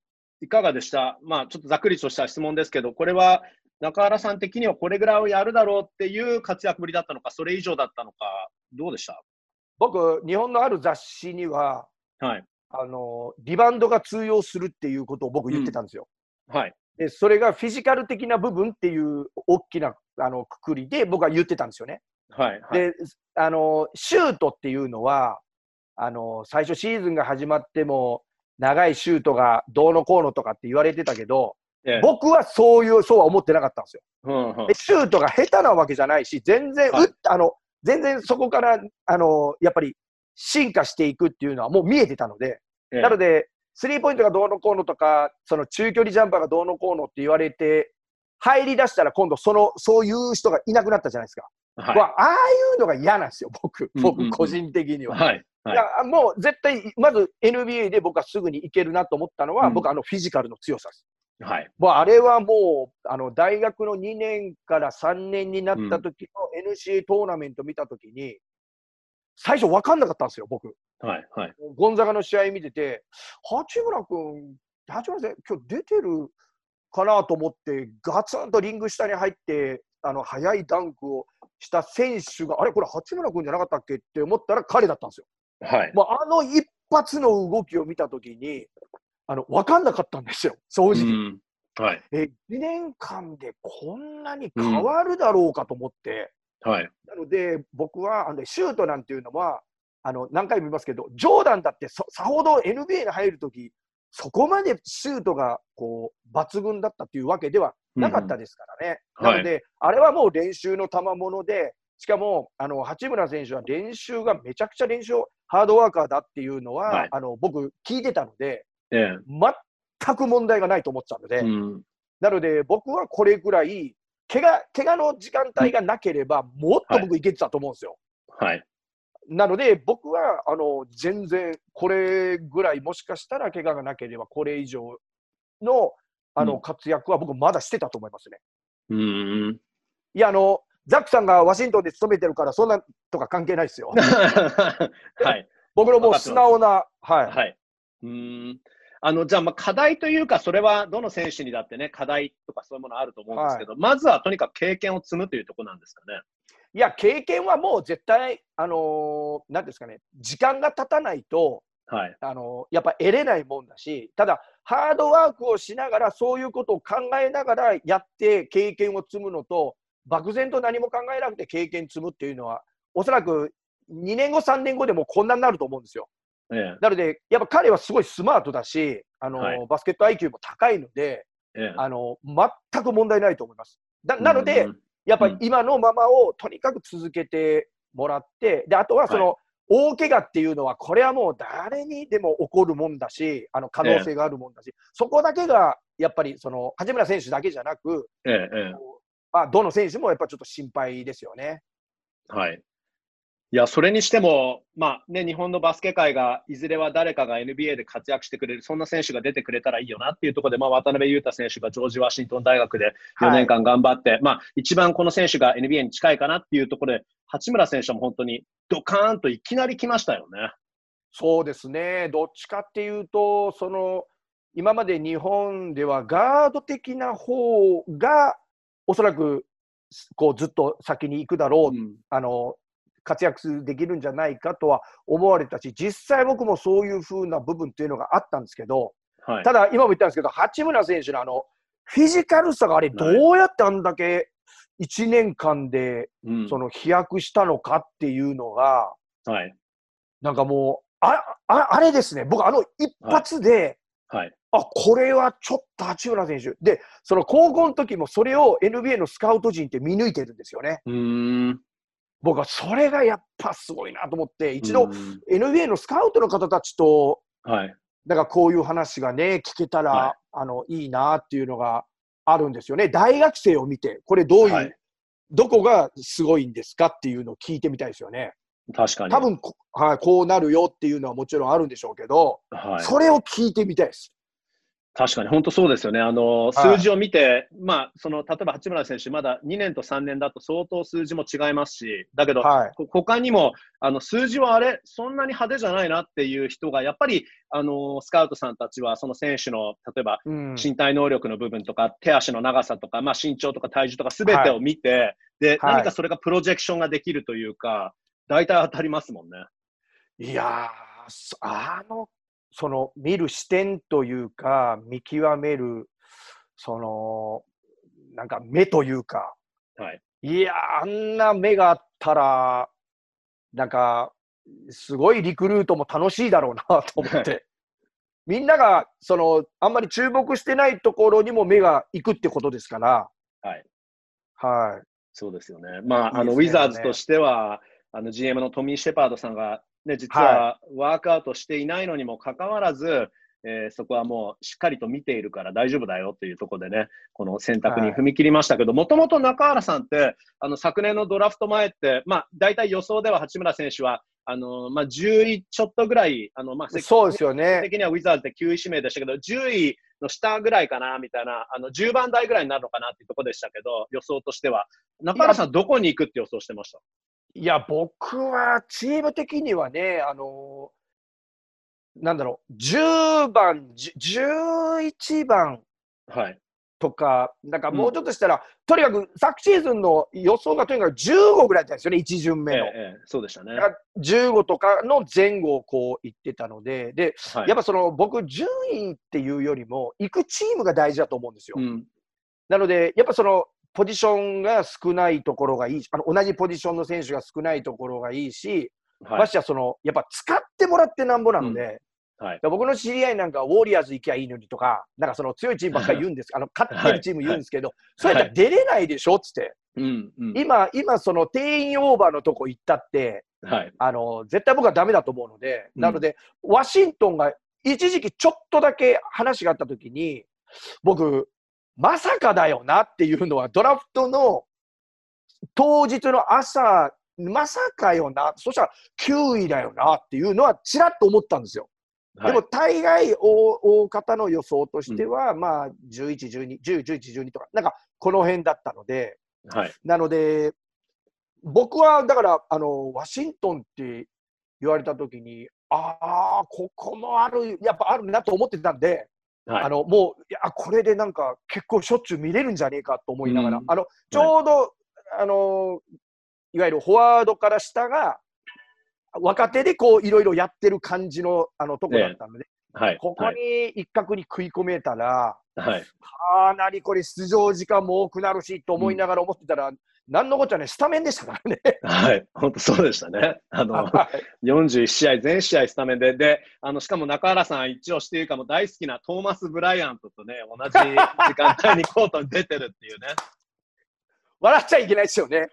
いかがでした？まあ、ちょっとざっくりとした質問ですけど、これは中原さん的にはこれぐらいをやるだろうっていう活躍ぶりだったのか、それ以上だったのか、どうでした？僕、日本のある雑誌には、はい。あのリバウンドが通用するっていうことを僕言ってたんですよ。はい。でそれがフィジカル的な部分っていう大きなあのくくりで僕は言ってたんですよね。はい。はい。であのシュートっていうのはあの、最初シーズンが始まっても、長いシュートがどうのこうのとかって言われてたけど、ええ僕はそういう、そうは思ってなかったんですよ。うんうんでシュートが下手なわけじゃないし、全然、はいあの、全然そこから、あの、やっぱり進化していくっていうのはもう見えてたので、ええなので、スリーポイントがどうのこうのとか、その中距離ジャンパーがどうのこうのって言われて、入り出したら今度その、そういう人がいなくなったじゃないですか。はいわああいうのが嫌なんですよ、僕、僕個人的には。はい。はいもう絶対、まず NBA で僕はすぐにいけるなと思ったのは、うん僕、あのフィジカルの強さです。はい。もうあれはもう、あの大学の2年から3年になった時の NCA トーナメント見た時に、最初分かんなかったんですよ、僕。はい。はい。ゴンザガの試合見てて、八村君、八村選手、今日出てるかなと思って、ガツンとリング下に入って、あの速いダンクをした選手が、あれ、これ八村君じゃなかったっけって思ったら彼だったんですよ。はい。もうあの一発の動きを見たときに、あの分かんなかったんですよ、正直。うんはい。え、2年間でこんなに変わるだろうかと思って、はい。なので、僕はあのシュートなんていうのは、あの何回も言いますけど、ジョーダンだってそさほど NBA に入るとき、そこまでシュートがこう抜群だったというわけではなかったですからね。うんうんなので、あれはもう練習の賜物で、しかもあの八村選手は練習がめちゃくちゃ練習をハードワーカーだっていうのは、はいあの僕、聞いてたので、ええ。全く問題がないと思ってたので、うん。なので、僕はこれぐらい、怪我怪我の時間帯がなければ、もっと僕いけてたと思うんですよ。はい。なので、僕はあの全然、これぐらい、もしかしたら怪我がなければ、これ以上のあうんの活躍は僕、まだしてたと思いますね。うん。いや、あの、ザックさんがワシントンで勤めてるから、そんなとか関係ないですよ。はい。僕のもう素直な、はい。はい。うん。あの、じゃあ、まあ、課題というか、それはどの選手にだってね、課題とかそういうものあると思うんですけど、まずはとにかく経験を積むというところなんですかね。いや、経験はもう絶対、あのーなんですかね、時間が経たないと、はい。あのやっぱ得れないもんだし、ただ、ハードワークをしながら、そういうことを考えながらやって経験を積むのと、漠然と何も考えなくて経験積むっていうのは、おそらく2年後、3年後でもこんなになると思うんですよ。ええ。なので、やっぱ彼はすごいスマートだし、あのはいバスケット IQ も高いのでええ。あの、全く問題ないと思います。だなので、うん、やっぱ今のままをとにかく続けてもらって、であとはその、大怪我っていうのは、これはもう誰にでも起こるもんだし、あの可能性があるもんだし、そこだけがやっぱりその八村選手だけじゃなく、ええ。まあ、どの選手もやっぱちょっと心配ですよね。はい。いや、それにしても、まあね、日本のバスケ界が、いずれは誰かが NBA で活躍してくれる、そんな選手が出てくれたらいいよなっていうところで、まあ、渡辺裕太選手がジョージ・ワシントン大学で4年間頑張って、まあ、一番この選手が NBA に近いかなっていうところで、八村選手はもう本当にドカーンといきなり来ましたよね。そうですね、どっちかっていうと、その今まで日本ではガード的な方が、おそらくこうずっと先に行くだろう、うん。あの活躍できるんじゃないかとは思われたし、実際僕もそういう風な部分っていうのがあったんですけど、はいた。だ今も言ったんですけど、八村選手のあのフィジカルさがあれ、どうやってあんだけ1年間でうんその飛躍したのかっていうのが、はい。なんかもう、あああれですね、僕、あの一発で、はい。あこれはちょっと八村選手、で、その高校の時もそれを NBA のスカウト陣って見抜いてるんですよね。うーん。僕はそれがやっぱすごいなと思って、一度う、ん NBA のスカウトの方たちと、はい。なんかこういう話がね、聞けたら、はいあのいいなっていうのがあるんですよね。大学生を見て、これどういう、はいどこがすごいんですかっていうのを聞いてみたいですよね。確かに。多分こ、はい、こうなるよっていうのはもちろんあるんでしょうけど、はい。それを聞いてみたいです。確かに、本当そうですよね。あの、数字を見て、まあ、その、例えば八村選手、まだ2年と3年だと相当数字も違いますし、だけど、はい。こ他にも、あの、数字はあれ、そんなに派手じゃないなっていう人が、やっぱり、あの、スカウトさんたちは、その選手の、例えば、うん、身体能力の部分とか、手足の長さとか、まあ、身長とか体重とか、すべてを見て、で、はい何かそれがプロジェクションができるというか、大体当たりますもんね。いやあの、その見る視点というか、見極める、その、なんか目というか、はい。いやーあんな目があったら、なんか、すごいリクルートも楽しいだろうなと思って。みんなが、その、あんまり注目してないところにも目が行くってことですから。はい。はい。そうですよね。まあ、いいねあの、ウィザーズとしては、あの、GM のトミー・シェパードさんが、ね、実はワークアウトしていないのにもかかわらず、えーそこはもうしっかりと見ているから大丈夫だよというところでね、この選択に踏み切りましたけど、もともと中原さんって、あの、昨年のドラフト前って、まあ、大体予想では八村選手は、あの、まあ、10位ちょっとぐらい、あの、まあ、そうですよね。的にはウィザーズで9位指名でしたけど、10位の下ぐらいかな、みたいな、あの、10番台ぐらいになるのかなっていうところでしたけど、予想としては。中原さん、どこに行くって予想してました？いや、僕はチーム的にはね、あのなんだろう、10番、10 11番はい。とか、なんかもうちょっとしたら、とにかく昨シーズンの予想がとにかく15ぐらいだったんですよね、1巡え目の。えええそうでしたね。だから15とかの前後をこう言ってたので、で、はいやっぱその僕、順位っていうよりも、行くチームが大事だと思うんですよ。うん。なので、やっぱそのポジションが少ないところがいいし、あの同じポジションの選手が少ないところがいいし、はいましてやその、やっぱ使ってもらってなんぼなので、はいだから僕の知り合いなんか、ウォリアーズ行きゃいいのにとか、なんかその強いチームばっかり言うんです、あの勝ってるチーム言うんですけど、そうやったら出れないでしょっつって、うん。うん。今、今、その定員オーバーのとこ行ったって、はい。あの絶対僕はダメだと思うので、うんなので、ワシントンが一時期ちょっとだけ話があったときに、僕、まさかだよなっていうのは、ドラフトの当日の朝、まさかよな、そしたら9位だよなっていうのは、ちらっと思ったんですよ。はいでも、大概大、大方の予想としては、まあ、11、12、10、11、12とか、なんか、この辺だったので、はい。なので、僕はだから、あの、ワシントンって言われたときに、ああ、ここもある、やっぱあるなと思ってたんで、はい。あの、もう、いや、これでなんか結構しょっちゅう見れるんじゃねえかと思いながら、うんあの、ちょうど、あの、いわゆるフォワードから下が、若手でこう、いろいろやってる感じの、あの、とこだったので、はい。ここに一角に食い込めたら、はい。かなりこれ出場時間も多くなるしと思いながら思ってたら、なんのこっちゃね、スタメンでしたからね。はい。本当そうでしたね。あの、はい41試合、全試合スタメンで、で、あの、しかも中原さん一応していうかも大好きなトーマス・ブライアントとね、同じ時間帯にコートに出てるっていうね。笑っちゃいけないですよね。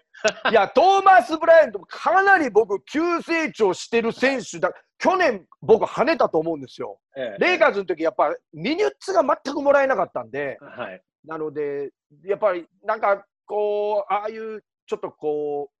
いや、トーマス・ブライアントもかなり僕、急成長してる選手だ。去年、僕、跳ねたと思うんですよ。ええレイカーズの時やっぱ、ミニュッツが全くもらえなかったんで、はい。なので、やっぱり、なんか、こう、ああいう、ちょっとこう、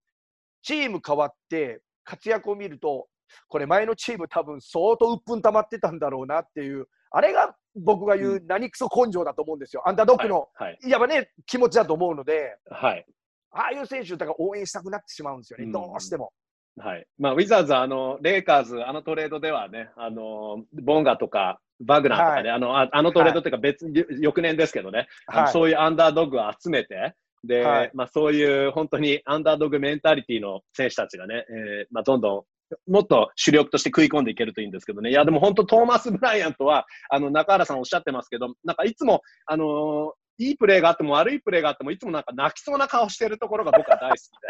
チーム変わって、活躍を見ると、これ、前のチーム、多分相当鬱憤溜まってたんだろうなっていう、あれが僕が言う、何クソ根性だと思うんですよ。アンダードッグの、はい。やっぱね、気持ちだと思うので、はい。ああいう選手だから応援したくなってしまうんですよね、うんどうしても。はい。まあ、ウィザーズは、あの、レイカーズ、あのトレードではね、あの、ボンガとか、バグナーとかね、あの、ああのトレードっていうか別に、翌年ですけどね、はいそういうアンダードッグを集めて、で、はいまあ、そういう本当にアンダードッグメンタリティの選手たちがね、えーまあ、どんどん、もっと主力として食い込んでいけるといいんですけどね。いや、でも本当、トーマス・ブライアントは、あの、中原さんおっしゃってますけど、なんかいつも、あのーいいプレーがあっても悪いプレーがあっても、いつもなんか泣きそうな顔してるところが僕は大好きで。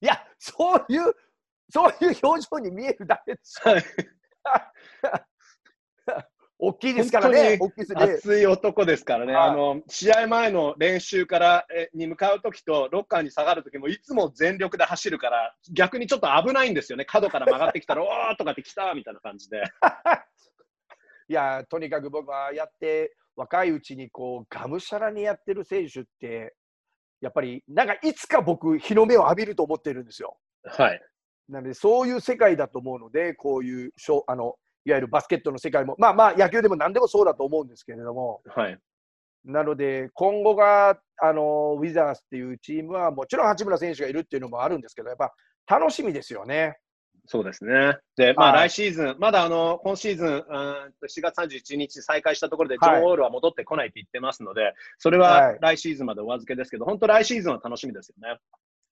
いや、そういう、そういう表情に見えるだけですよ。はい大きいですからね。熱い男ですからね、はいあの試合前の練習からえに向かうときと、ロッカーに下がるときも、いつも全力で走るから、逆にちょっと危ないんですよね、角から曲がってきたら、おーとかって来たみたいな感じで。いや、とにかく僕はやって、若いうちにこう、がむしゃらにやってる選手って、やっぱり、なんかいつか僕、日の目を浴びると思ってるんですよ。はい、なので、そういう世界だと思うので、こういうあの、いわゆるバスケットの世界も、まあまあ、野球でも何でもそうだと思うんですけれども、はい、なので、今後が、あの、ウィザーズっていうチームは、もちろん八村選手がいるっていうのもあるんですけど、やっぱ楽しみですよね。そうですね。で、まあ、はい来シーズン、まだあの今シーズン、うーんと4月31日再開したところで、ジョン・オールは戻ってこないって言ってますので、それははい来シーズンまでお預けですけど、本当、来シーズンは楽しみですよね。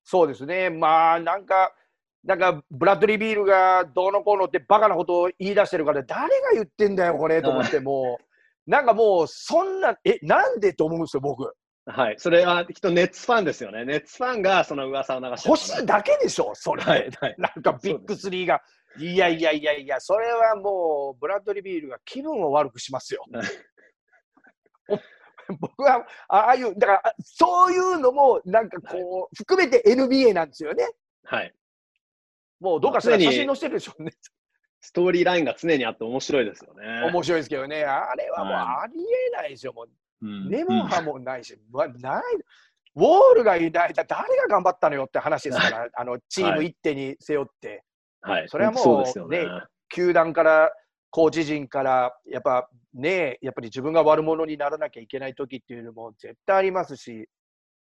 そうですね。まあ、なんか、なんか、ブラッドリー・ビールがどうのこうのってバカなことを言い出してるから、誰が言ってんだよ、これと思って、もう、なんかもう、そんな、え、なんでと思うんですよ、僕。はい。それはきっとネッツファンですよね。ネッツファンがその噂を流して欲しいだけでしょ、それ。はい。はい。なんかビッグスリーが。いやいやいやいや、それはもう、ブラッドリー・ビールが気分を悪くしますよ。僕は、ああいう、だから、そういうのも、なんかこう、含めて NBA なんですよね。はい。もう、どうかしたら写真載せてるでしょうね。ストーリーラインが常にあって面白いですよね。面白いですけどね。あれはもうはありえないですよ。もう、うん根も葉もないし、まあない。ウォールがいない、だ誰が頑張ったのよって話ですから、あのチーム一手に背負って、はい。それはもうね。ね球団から、コーチ陣から、やっぱね、やっぱり自分が悪者にならなきゃいけない時っていうのも絶対ありますし、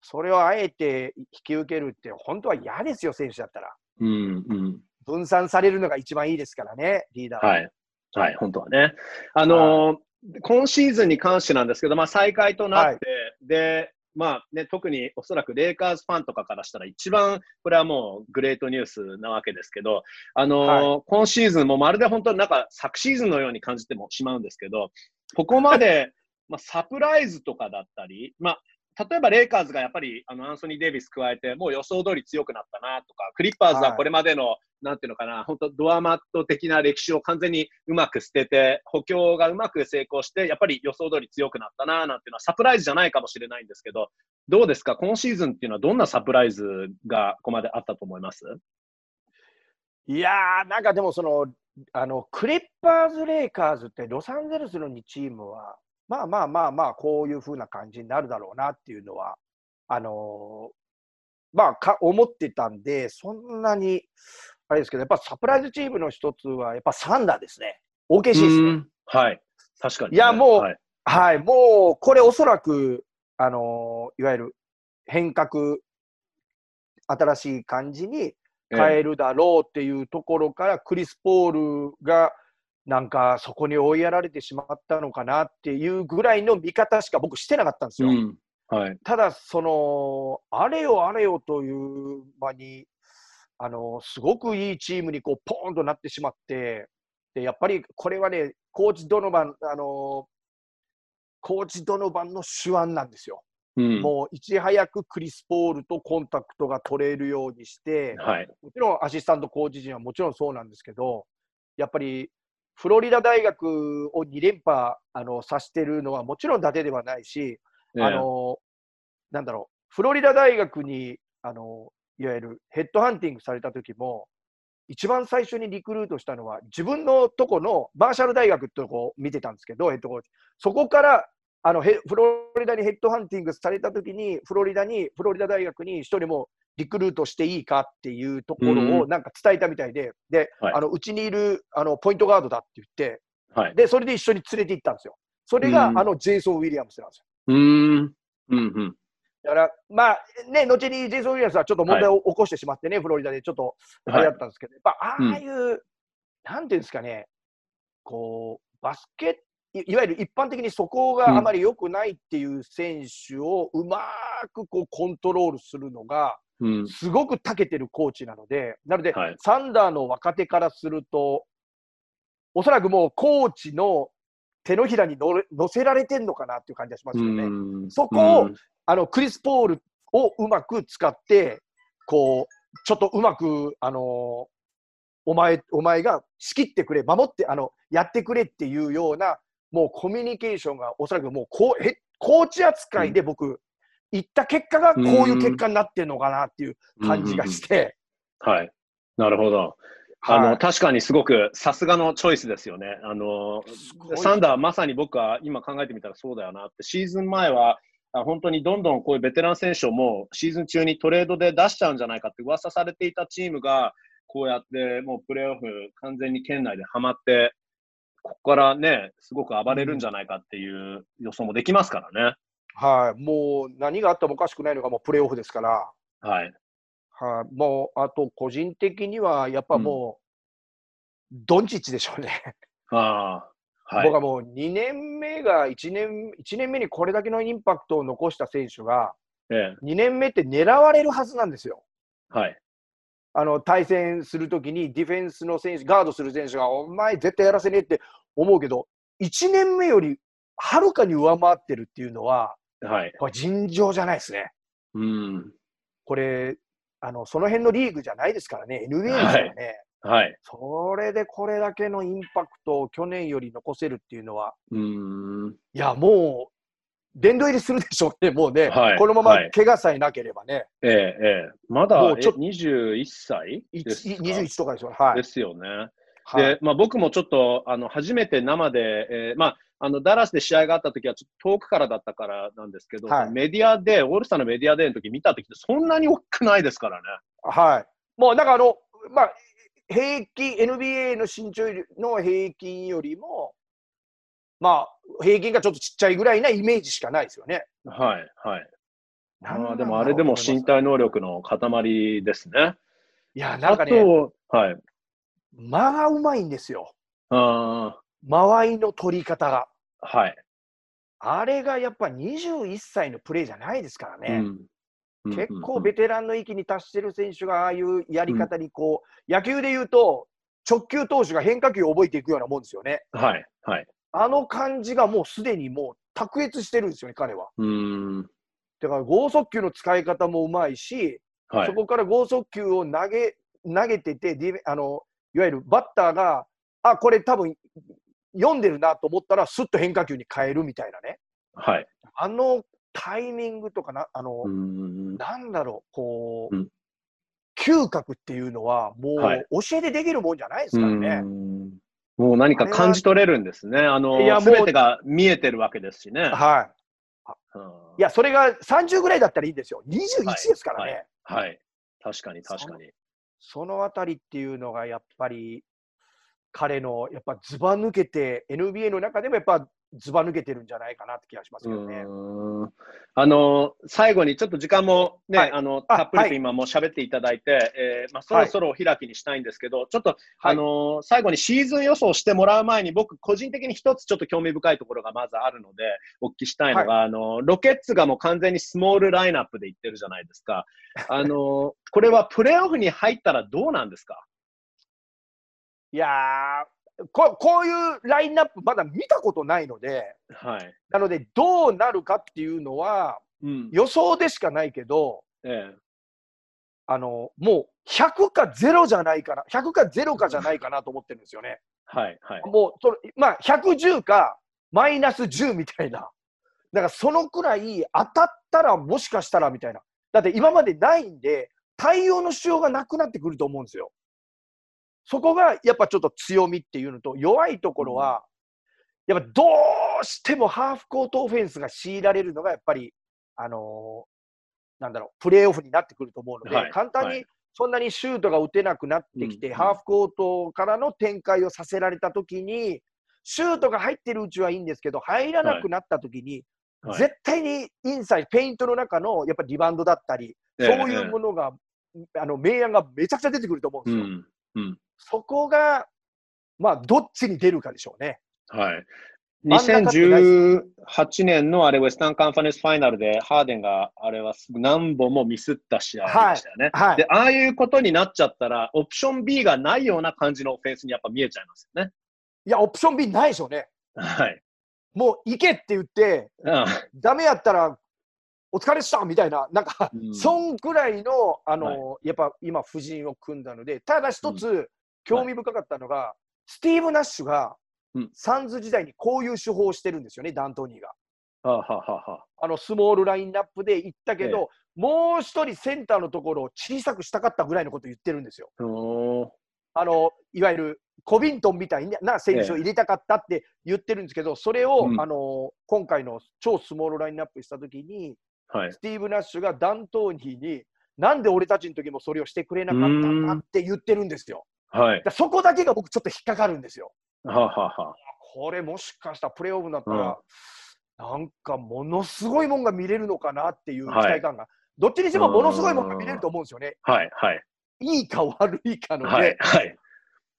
それをあえて引き受けるって、本当は嫌ですよ、選手だったら。うんうん。分散されるのが一番いいですからね、リーダーはい。はい、本当はね。あのー今シーズンに関してなんですけど、まあ、再開となって、で、まあね、特におそらくレイカーズファンとかからしたら一番これはもうグレートニュースなわけですけど、あのーは今シーズンもまるで本当になんか昨シーズンのように感じてもしまうんですけど、ここまで、まあ、サプライズとかだったり、まあ、例えばレイカーズがやっぱりあのアンソニー・デイビス加えて、もう予想通り強くなったなとか、クリッパーズはこれまでの、なんていうのかな、本当、ドアマット的な歴史を完全にうまく捨てて、補強がうまく成功して、やっぱり予想通り強くなったななんていうのはサプライズじゃないかもしれないんですけど、どうですか、今シーズンっていうのはどんなサプライズがここまであったと思います？いやー、なんかでもその、あのクリッパーズ・レイカーズってロサンゼルスの2チームは、まあまあまあまあ、こういう風な感じになるだろうなっていうのは、あのーまあか、思ってたんで、そんなに、あれですけど、やっぱサプライズチームの一つは、やっぱサンダーですね。OKC ですね。うんはい。確かにね、いやもうはい。はい、もう、これおそらく、あのーいわゆる変革、新しい感じに変えるだろうっていうところから、クリス・ポールがなんかそこに追いやられてしまったのかなっていうぐらいの見方しか僕してなかったんですよ。うん。はい。ただ、その、あれよあれよという場に、あの、すごくいいチームにこう、ポーンとなってしまって、で、やっぱりこれはね、コーチ・ドノバン、あの、コーチ・ドノバンの手腕なんですよ。うん。もういち早くクリス・ポールとコンタクトが取れるようにして、はい。もちろんアシスタントコーチ陣はもちろんそうなんですけど、やっぱりフロリダ大学を2連覇あのさしてるのはもちろん伊達ではないし、あのなんだろう、フロリダ大学にあのいわゆるヘッドハンティングされた時も、一番最初にリクルートしたのは、自分のとこのマーシャル大学ってとこを見てたんですけど、ヘッドコーチ。そこからあのヘフロリダにヘッドハンティングされた時に、フロリダに、フロリダ大学に一人もリクルートしていいかっていうところうんをなんか伝えたみたいで、で、はいあのうちにいるあのポイントガードだって言って、はい。で、それで一緒に連れて行ったんですよ。それが、うんあのジェイソン・ウィリアムスなんですよ。うーん。うんうん。だから、まあね、後にジェイソン・ウィリアムスはちょっと問題を起こしてしまってね、フロリダでちょっとあれだったんですけど、やっぱああいう、なんていうんですかね、こう、バスケいいわゆる一般的にそこがあまり良くないっていう選手をうまくこうコントロールするのが、うん。すごく長けてるコーチなので、なので、はい。サンダーの若手からすると、おそらくもうコーチの手のひらに乗せられてるのかなっていう感じがしますよね。うん。そこをうん。あのクリス・ポールをうまく使って、こう、ちょっとうまく、あのお前、お前が仕切ってくれ、守って、あの、やってくれっていうような、もうコミュニケーションがおそらくもうこうへコーチ扱いで僕、言った結果がこういう結果になってるのかなっていう感じがして、はい。なるほど。あの、はい確かにすごくさすがのチョイスですよね。あの、サンダーまさに僕は今考えてみたらそうだよなって、シーズン前は、あ本当にどんどんこういうベテラン選手をもうシーズン中にトレードで出しちゃうんじゃないかって噂されていたチームが、こうやってもうプレーオフ完全に圏内ではまって、ここからね、すごく暴れるんじゃないかっていう予想もできますからね。はい、もう何があってもおかしくないのがもうプレーオフですから、はい。はい、もうあと個人的にはやっぱもう、ドンチッチでしょうね。ああ、はい僕。はもう2年目が1年 ,1 年目にこれだけのインパクトを残した選手が、え2年目って狙われるはずなんですよ。え、はい。あの対戦するときにディフェンスの選手、ガードする選手が、お前絶対やらせねえって思うけど、1年目よりはるかに上回ってるっていうのは、はい。これ尋常じゃないですね。うん。これ、あの、その辺のリーグじゃないですからね、NBA ですからね。はい。それでこれだけのインパクトを去年より残せるっていうのは、うん。いや、もう、殿堂入りするでしょうね、もうね。はいこのままはい怪我さえなければね。ええ、ええ。まだ、えもうちょっと21歳いですか？21とかですよ。はい。ですよね。はいで、まあ、僕もちょっと、あの、初めて生で、えーまあ、あの、ダラスで試合があった時は、ちょっと遠くからだったからなんですけど、はいメディアで、オールスターのメディアでの時見た時って、そんなに大きくないですからね。はい。もう、だからあの、まあ、平均、NBA の身長の平均よりも、まあ、平均がちょっとちっちゃいぐらいなイメージしかないですよね。はい、はい。あ、でもあれでも身体能力の塊ですね。いや、なんかあね、と、はい。間がうまいんですよ。あ間合いの取り方が。ーはい。あれがやっぱ21歳のプレーじゃないですからね。うん結構べベテランの域に達してる選手がああいうやり方にこう、野球で言うと直球投手が変化球を覚えていくようなもんですよね。はい、はい。あの感じがもうすでにもう卓越してるんですよね、彼は。うーん。だから剛速球の使い方もうまいし、はいそ。こから剛速球を投げ投げててあの、いわゆるバッターが、あ、これ多分読んでるなと思ったら、すっと変化球に変えるみたいなね。はい。あのタイミングとかな、あの、ん。なんだろう、こう、うん嗅覚っていうのは、もうはい教えてできるもんじゃないですからね。もう何か感じ取れるんですね。あのすべてが見えてるわけですしね。はい。うんいや、それが30ぐらいだったらいいんですよ。21ですからね。はいはい。確かに、確かに。そのあたりっていうのがやっぱり彼のやっぱずば抜けて NBA の中でもやっぱずば抜けてるんじゃないかなって気がしますけどね。あの最後にちょっと時間もね、はい。あのあたっぷりはい。と今もう喋っていただいて、えーまあ、そろそろお開きにしたいんですけど、ちょっと、あの最後にシーズン予想してもらう前に、僕、個人的に一つちょっと興味深いところがまずあるので、お聞きしたいのが、あのロケッツがもう完全にスモールラインナップでいってるじゃないですか。あのこれはプレーオフに入ったらどうなんですか？いやーこ、こういうラインナップまだ見たことないので、はい。なのでどうなるかっていうのはうん。予想でしかないけど、ええあのもう100か0じゃないかな、100か0かじゃないかなと思ってるんですよね。はい、はい。もうその、まあ、110かマイナス10みたいな。だからそのくらい当たったらもしかしたらみたいな。だって今までないんで、対応のしようがなくなってくると思うんですよ。そこがやっぱちょっと強みっていうのと、弱いところは、やっぱどうしてもハーフコートオフェンスが強いられるのがやっぱり、あのーなんだろう、プレーオフになってくると思うので、はい簡単にはいそんなにシュートが打てなくなってきて、うんハーフコートからの展開をさせられたときに、シュートが入ってるうちはいいんですけど、入らなくなったときに、はい絶対にインサイド、ペイントの中のやっぱリバウンドだったり、ええそういうものが、あの明暗がめちゃくちゃ出てくると思うんうですよ。ん。うん。そこが、まあ、どっちに出るかでしょうね。はい。真ん中ってない2018年のあれ、ウェスタンカンファレンスファイナルで、ハーデンがあれは何本もミスった試合でしたよね。はいで、ああいうことになっちゃったら、オプション B がないような感じのオフェンスにやっぱ見えちゃいますよね。いや、オプション B ないでしょうね。はい。もう行けって言って、あダメやったら、お疲れっしたみたいな、なんか、うんそんくらいの、あの、やっぱ今、夫人を組んだので、ただ一つ、興味深かったのが、スティーブ・ナッシュが、うんサンズ時代にこういう手法をしてるんですよね、ダントーニが。はあはあはあはああの、スモールラインナップで行ったけど、もう一人センターのところを小さくしたかったぐらいのことを言ってるんですよ。あの、いわゆるコビントンみたいな選手を入れたかったって言ってるんですけど、それを、うんあの、今回の超スモールラインナップしたときに、はい。スティーブ・ナッシュがダントーニに、なんで俺たちの時もそれをしてくれなかったんだって言ってるんですよ。はい。そこだけが僕ちょっと引っかかるんですよ。はあはあはあこれもしかしたらプレーオフになったら、なんかものすごいもんが見れるのかなっていう期待感が、どっちにしてもものすごいもんが見れると思うんですよね。はい。はい。いいか悪いかので、はい。はい。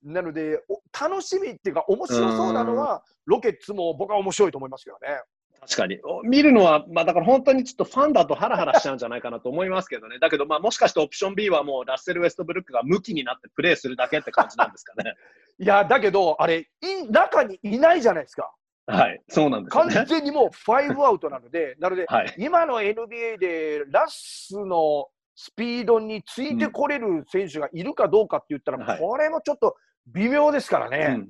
なのでお楽しみっていうか面白そうなのは、ロケッツも僕は面白いと思いますけどね。確かに。お見るのは、まあだから本当にちょっとファンだとハラハラしちゃうんじゃないかなと思いますけどね。だけど、まあもしかしてオプション B はもうラッセル・ウェストブルックが向きになってプレーするだけって感じなんですかね。いや、だけど、あれ、い中にいないじゃないですか。はい、そうなんですよね。完全にもう5アウトなので、なので、はい。今の NBA でラスのスピードについてこれる選手がいるかどうかって言ったら、はいこれもちょっと微妙ですからね。うん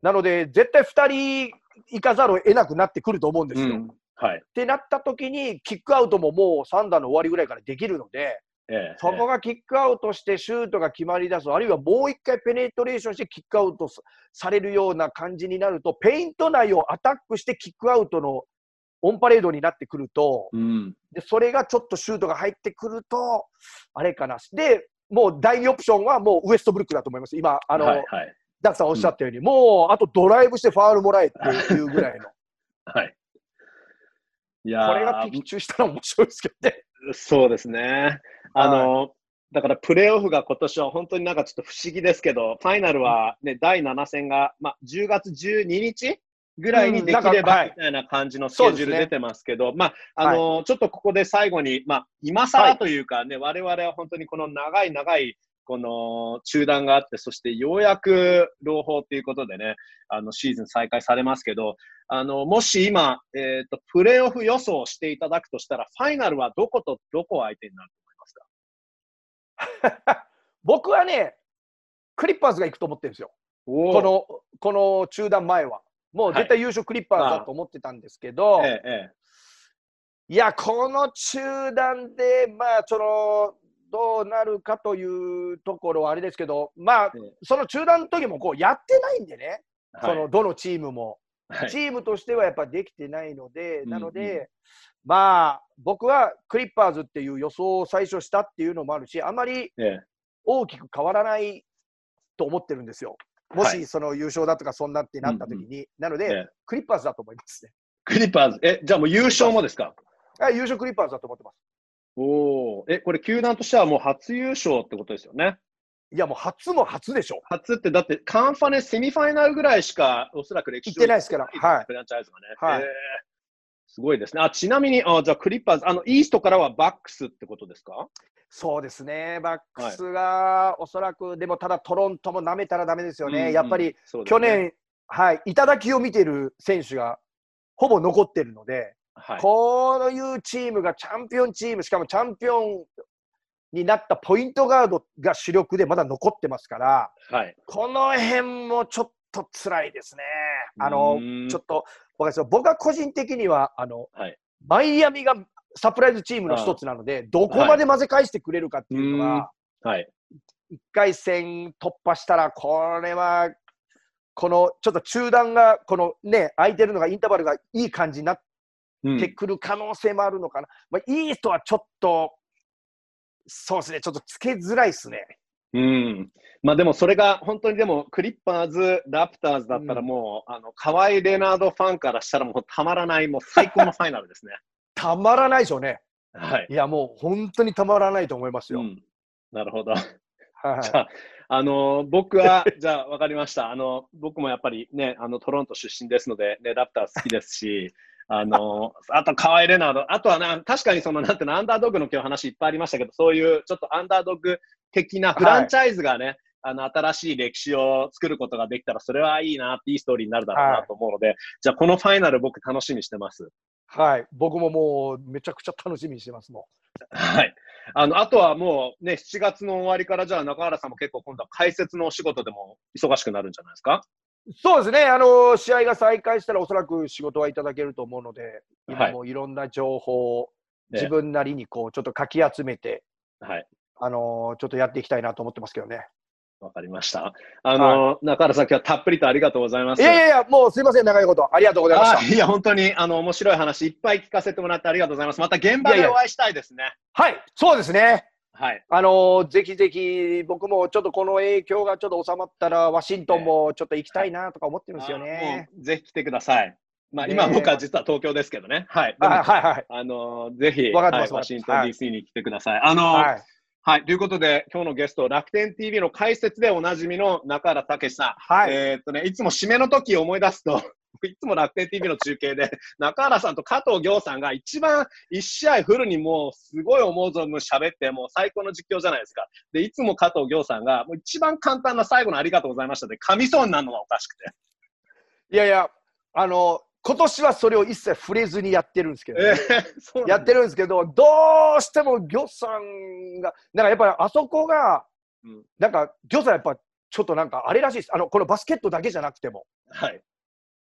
なので、絶対2人行かざるを得なくなってくると思うんですよ。っうんはい。てなった時に、キックアウトももう3段の終わりぐらいからできるので、ええそこがキックアウトしてシュートが決まりだす、あるいはもう一回ペネトレーションしてキックアウトさされるような感じになると、ペイント内をアタックしてキックアウトのオンパレードになってくると、うん。でそれがちょっとシュートが入ってくると、あれかな。で、もう第2オプションはもうウエストブルックだと思います。今、あの、はい、はい。ダクさんおっしゃったように、もうあとドライブしてファールもらえっていうぐらいの。はい。いやーこれが的中したら面白いですけどね。そうですね。あの、だからプレーオフが今年は本当になんかちょっと不思議ですけど、ファイナルはね、第7戦が、まあ、10月12日ぐらいにできればみたいな感じのスケジュール出てますけど、まあ、あの、ちょっとここで最後に、まあ、今更というかね、我々は本当にこの長い長いこの中断があって、そしてようやく朗報ということでね、あのシーズン再開されますけど、あのもし今、えーと、プレーオフ予想をしていただくとしたら、ファイナルはどことどこを相手になると思いますか？僕はね、クリッパーズが行くと思ってるんですよ。ここの、この中断前は。もう絶対優勝クリッパーズだと思ってたんですけど、えええ。いや、この中断で、まあ、その、どうなるかというところはあれですけど、まあええ、その中断の時もこうやってないんでね、えそのどのチームも。はい。チームとしてはやっぱできてないので、なのうん。で、うまあ、僕はクリッパーズっていう予想を最初したっていうのもあるし、あまりええ。大きく変わらないと思ってるんですよ。もはい。しその優勝だとかそんなってなった時に、なので、ええ。クリッパーズだと思いますね。クリッパーズ、え、じゃあもう優勝もですか？あ優勝クリッパーズだと思ってます。おお、え、これ球団としてはもう初優勝ってことですよね？いや、もう初も初でしょ。初って、だってカンファレンスセミファイナルぐらいしかおそらく歴史行ってないですからはい。フランチャイズがね。はい。えー。すごいですね。あ、ちなみに、あ、じゃあクリッパーズ、あの、イーストからはバックスってことですか？そうですね、バックスがおそらく、でもただトロントも舐めたらだめですよね、うんうんやっぱりね。去年、はい、頂を見てる選手がほぼ残ってるので、はい。こういうチームがチャンピオンチーム、しかもチャンピオンになったポイントガードが主力でまだ残ってますから、はい。この辺もちょっと辛いですね。あのちょっとわかりますよ僕は個人的にはあの、はいマイアミがサプライズチームの一つなので、どこまで混ぜ返してくれるかっていうのは、はい。1回戦突破したら、これは、このちょっと中断が、このね、空いてるのが、インターバルがいい感じになっうんてくる可能性もあるのかな。まあ、イーストはちょっと、そうですね、ちょっとつけづらいですね。うん。まあでもそれが本当にでもクリッパーズ、ラプターズだったらもう、あの、河合レナードファンからしたらもうたまらない、もう最高のファイナルですね。たまらないでしょうね。はい。いや、もう本当にたまらないと思いますよ。うん。なるほど。はいじゃあ、あの僕は、じゃあ、わかりました。あの、僕もやっぱりね、あの、トロント出身ですので、ね、ラプター好きですし、あのあと、河合レナード、あとはな、確かにその、なんていうの、アンダードッグの今日話いっぱいありましたけど、そういうちょっとアンダードッグ的なフランチャイズがね、あの、新しい歴史を作ることができたら、それはいいなって、いいストーリーになるだろうなと思うので、じゃあ、このファイナル僕楽しみにしてます。はい、僕ももうめちゃくちゃ楽しみにしてますもはい。あの、あとはもうね、7月の終わりから、じゃあ中原さんも結構今度は解説のお仕事でも忙しくなるんじゃないですか？ん。そうですね、あの試合が再開したら、おそらく仕事はいただけると思うので、はい今もいろんな情報をええ自分なりにこうちょっとかき集めて、はい。あのちょっとやっていきたいなと思ってますけどね。わかりました。あの、中原さん、今日はたっぷりとありがとうございます。いやいやいや、もうすいません、長いこと、ありがとうございました。あいや、本当に、あの、面白い話いっぱい聞かせてもらってありがとうございます。また現場いやいやでお会いしたいですね。はい、そうですね。はい。あのぜひぜひ、僕もちょっとこの影響がちょっと収まったら、ワシントンもちょっと行きたいなとか思ってるんですよね。ぜひ来てください。まあ、今僕は実は東京ですけどね。はい。はいはい。あの、ぜひ、はいワシントンはい DC に来てください。あの、はい。はい。ということで、今日のゲスト、楽天 TV の解説でおなじみの中原武さん。はい。えーっとね、いつも締めの時を思い出すと、いつも楽天 TV の中継で、中原さんと加藤行さんが一番一試合フルにもうすごい思う存分喋って、もう最高の実況じゃないですか。で、いつも加藤行さんが、もう一番簡単な最後のありがとうございましたで、噛みそうになるのがおかしくて。いやいや、あの、今年はそれを一切触れずにやってるんですけど、ねえー、やってるんですけど、どうしても魚さんが、なんかやっぱりあそこが、うんなんか魚さんやっぱちょっとなんかあれらしいです。あの、このバスケットだけじゃなくても、はい。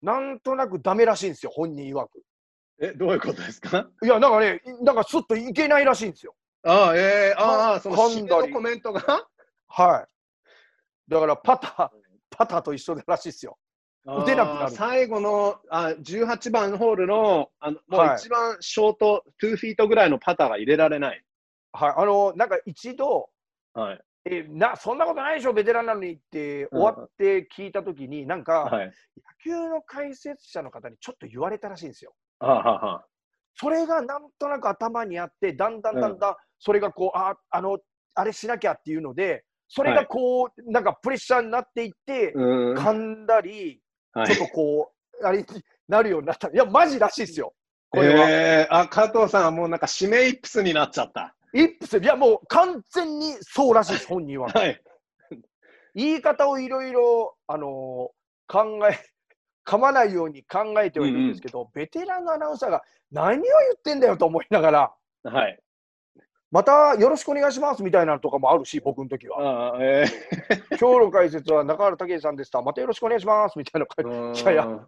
なんとなくダメらしいんですよ、本人曰く。え、どういうことですか？いや、なんかね、なんかスッといけないらしいんですよ。ああ、えー、ああ、その噛んだり締めのコメントが？はい。だからパター、パターと一緒らしいですよ。打てなくなる最後のあ18番ホールのあのもうはい一番ショート、2フィートぐらいのパターが入れられない。はい。あの、なんか一度、はい。えなそんなことないでしょ、ベテランなのにって終わって聞いたときに、なんか、はい。野球の解説者の方にちょっと言われたらしいんですよ。はあ、はあはあ、それがなんとなく頭にあって、だんだんだんだん、それがこう、あ、あの、あれしなきゃっていうので、それがこう、なんかプレッシャーになっていって、ん。噛んだり、はいちょっとこう、あれになるようになった。いや、マジらしいですよ。これは。えー、あ、加藤さんはもうなんか指名イップスになっちゃった。イップス、いや、もう完全にそうらしいです、本人は。はい。言い方をいろいろ、あのー考え、噛まないように考えてはいるんですけど、ベテランのアナウンサーが何を言ってんだよと思いながら、はい。またよろしくお願いしますみたいなのとかもあるし、僕の時は。あーえ今日の解説は中原武さんでした。またよろしくお願いしますみたいな感ー、じ。いやいや、う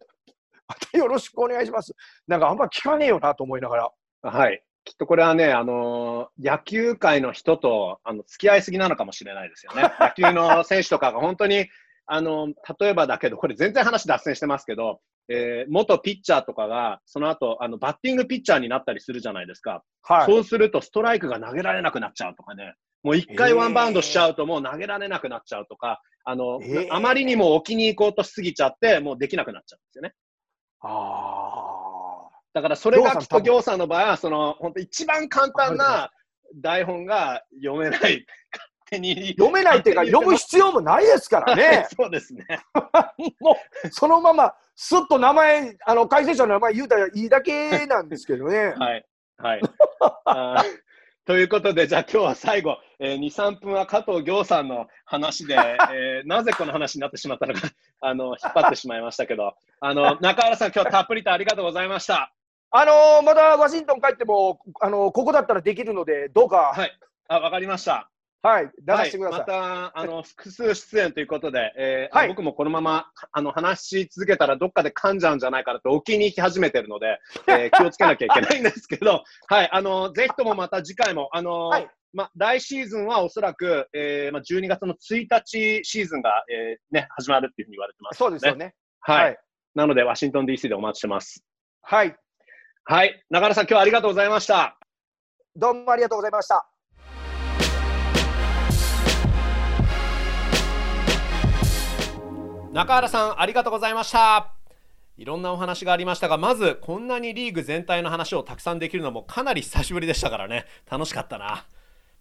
またよろしくお願いします。なんかあんま聞かねえよなと思いながら。はい。きっとこれはね、あのー野球界の人とあの付き合いすぎなのかもしれないですよね。野球の選手とかが本当に、あの例えばだけど、これ全然話脱線してますけど、えー元ピッチャーとかが、その後あのバッティングピッチャーになったりするじゃないですか。はい。そうするとストライクが投げられなくなっちゃうとかね。もう一回えーワンバウンドしちゃうともう投げられなくなっちゃうとか、あの、えーあまりにも置きに行こうとしすぎちゃって、もうできなくなっちゃうんですよね。あだからそれがきっと行行さんの場合は、その、本当一番簡単な台本が読めない。勝手に。読めないっていうか、読む必要もないですからね。そうですね。もう、そのまま、すっと名前、あの、解説者の名前言うたらいいだけなんですけどね。はい。はい。ということで、じゃあ今日は最後、えー、2、3分は加藤行さんの話で、えーなぜこの話になってしまったのか、あの、引っ張ってしまいましたけど、あの、中原さん、今日たっぷりとありがとうございました。あのーまたワシントン帰っても、あのーここだったらできるので、どうか、はい。あ、わかりました。はい、出はいしてください。また、あの、複数出演ということで、えーはい僕もこのまま、あの、話し続けたらどっかで噛んじゃうんじゃないかなとお気に入り始めてるので、えー 気をつけなきゃいけないんですけど、はい、あの、ぜひともまた次回も、あの、はいま、来シーズンはおそらく、えーま、12月の1日シーズンが、えーね、始まるっていうふうに言われてます、そうですよ。ね。はい。はいなので、ワシントン DC でお待ちしてます。はい。はい。中原さん、今日はありがとうございました。どうもありがとうございました。中原さんありがとうございましたいろんなお話がありましたがまずこんなにリーグ全体の話をたくさんできるのもかなり久しぶりでしたからね楽しかったな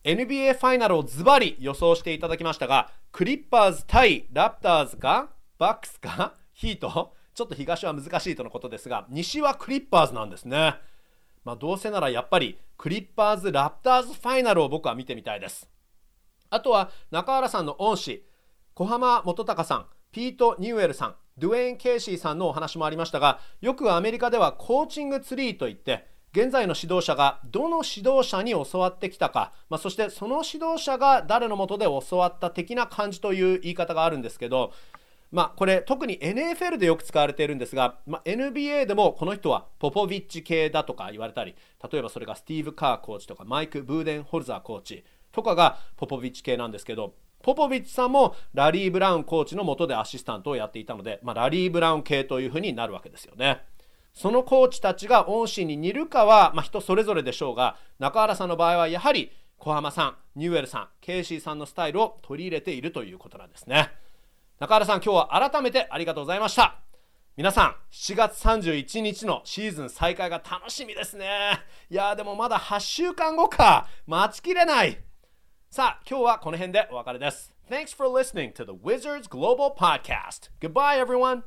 NBA ファイナルをズバリ予想していただきましたがクリッパーズ対ラプターズかバックスかヒートちょっと東は難しいとのことですが西はクリッパーズなんですね。まあどうせならやっぱりクリッパーズラプターズファイナルを僕は見てみたいです。あとは中原さんの恩師小浜元隆さんピート・ニューエルさんドゥエイン・ケイシーさんのお話もありましたがよくアメリカではコーチングツリーといって現在の指導者がどの指導者に教わってきたか、まあ、そしてその指導者が誰のもとで教わった的な感じという言い方があるんですけど、まあ、これ特に NFL でよく使われているんですが、まあ、NBA でもこの人はポポビッチ系だとか言われたり例えばそれがスティーブ・カーコーチとかマイク・ブーデンホルザーコーチとかがポポビッチ系なんですけどポポビッチさんもラリー・ブラウンコーチの下でアシスタントをやっていたので、まあ、ラリー・ブラウン系というふうになるわけですよね。そのコーチたちが恩師に似るかは、まあ、人それぞれでしょうが中原さんの場合はやはり小浜さんニューエルさんケイシーさんのスタイルを取り入れているということなんですね中原さん今日は改めてありがとうございました。皆さん7月31日のシーズン再開が楽しみですね。いやーでもまだ8週間後か。待ちきれない。さあ今日はこの辺でお別れです。Thanks for listening to the Wizards Global Podcast. Goodbye everyone.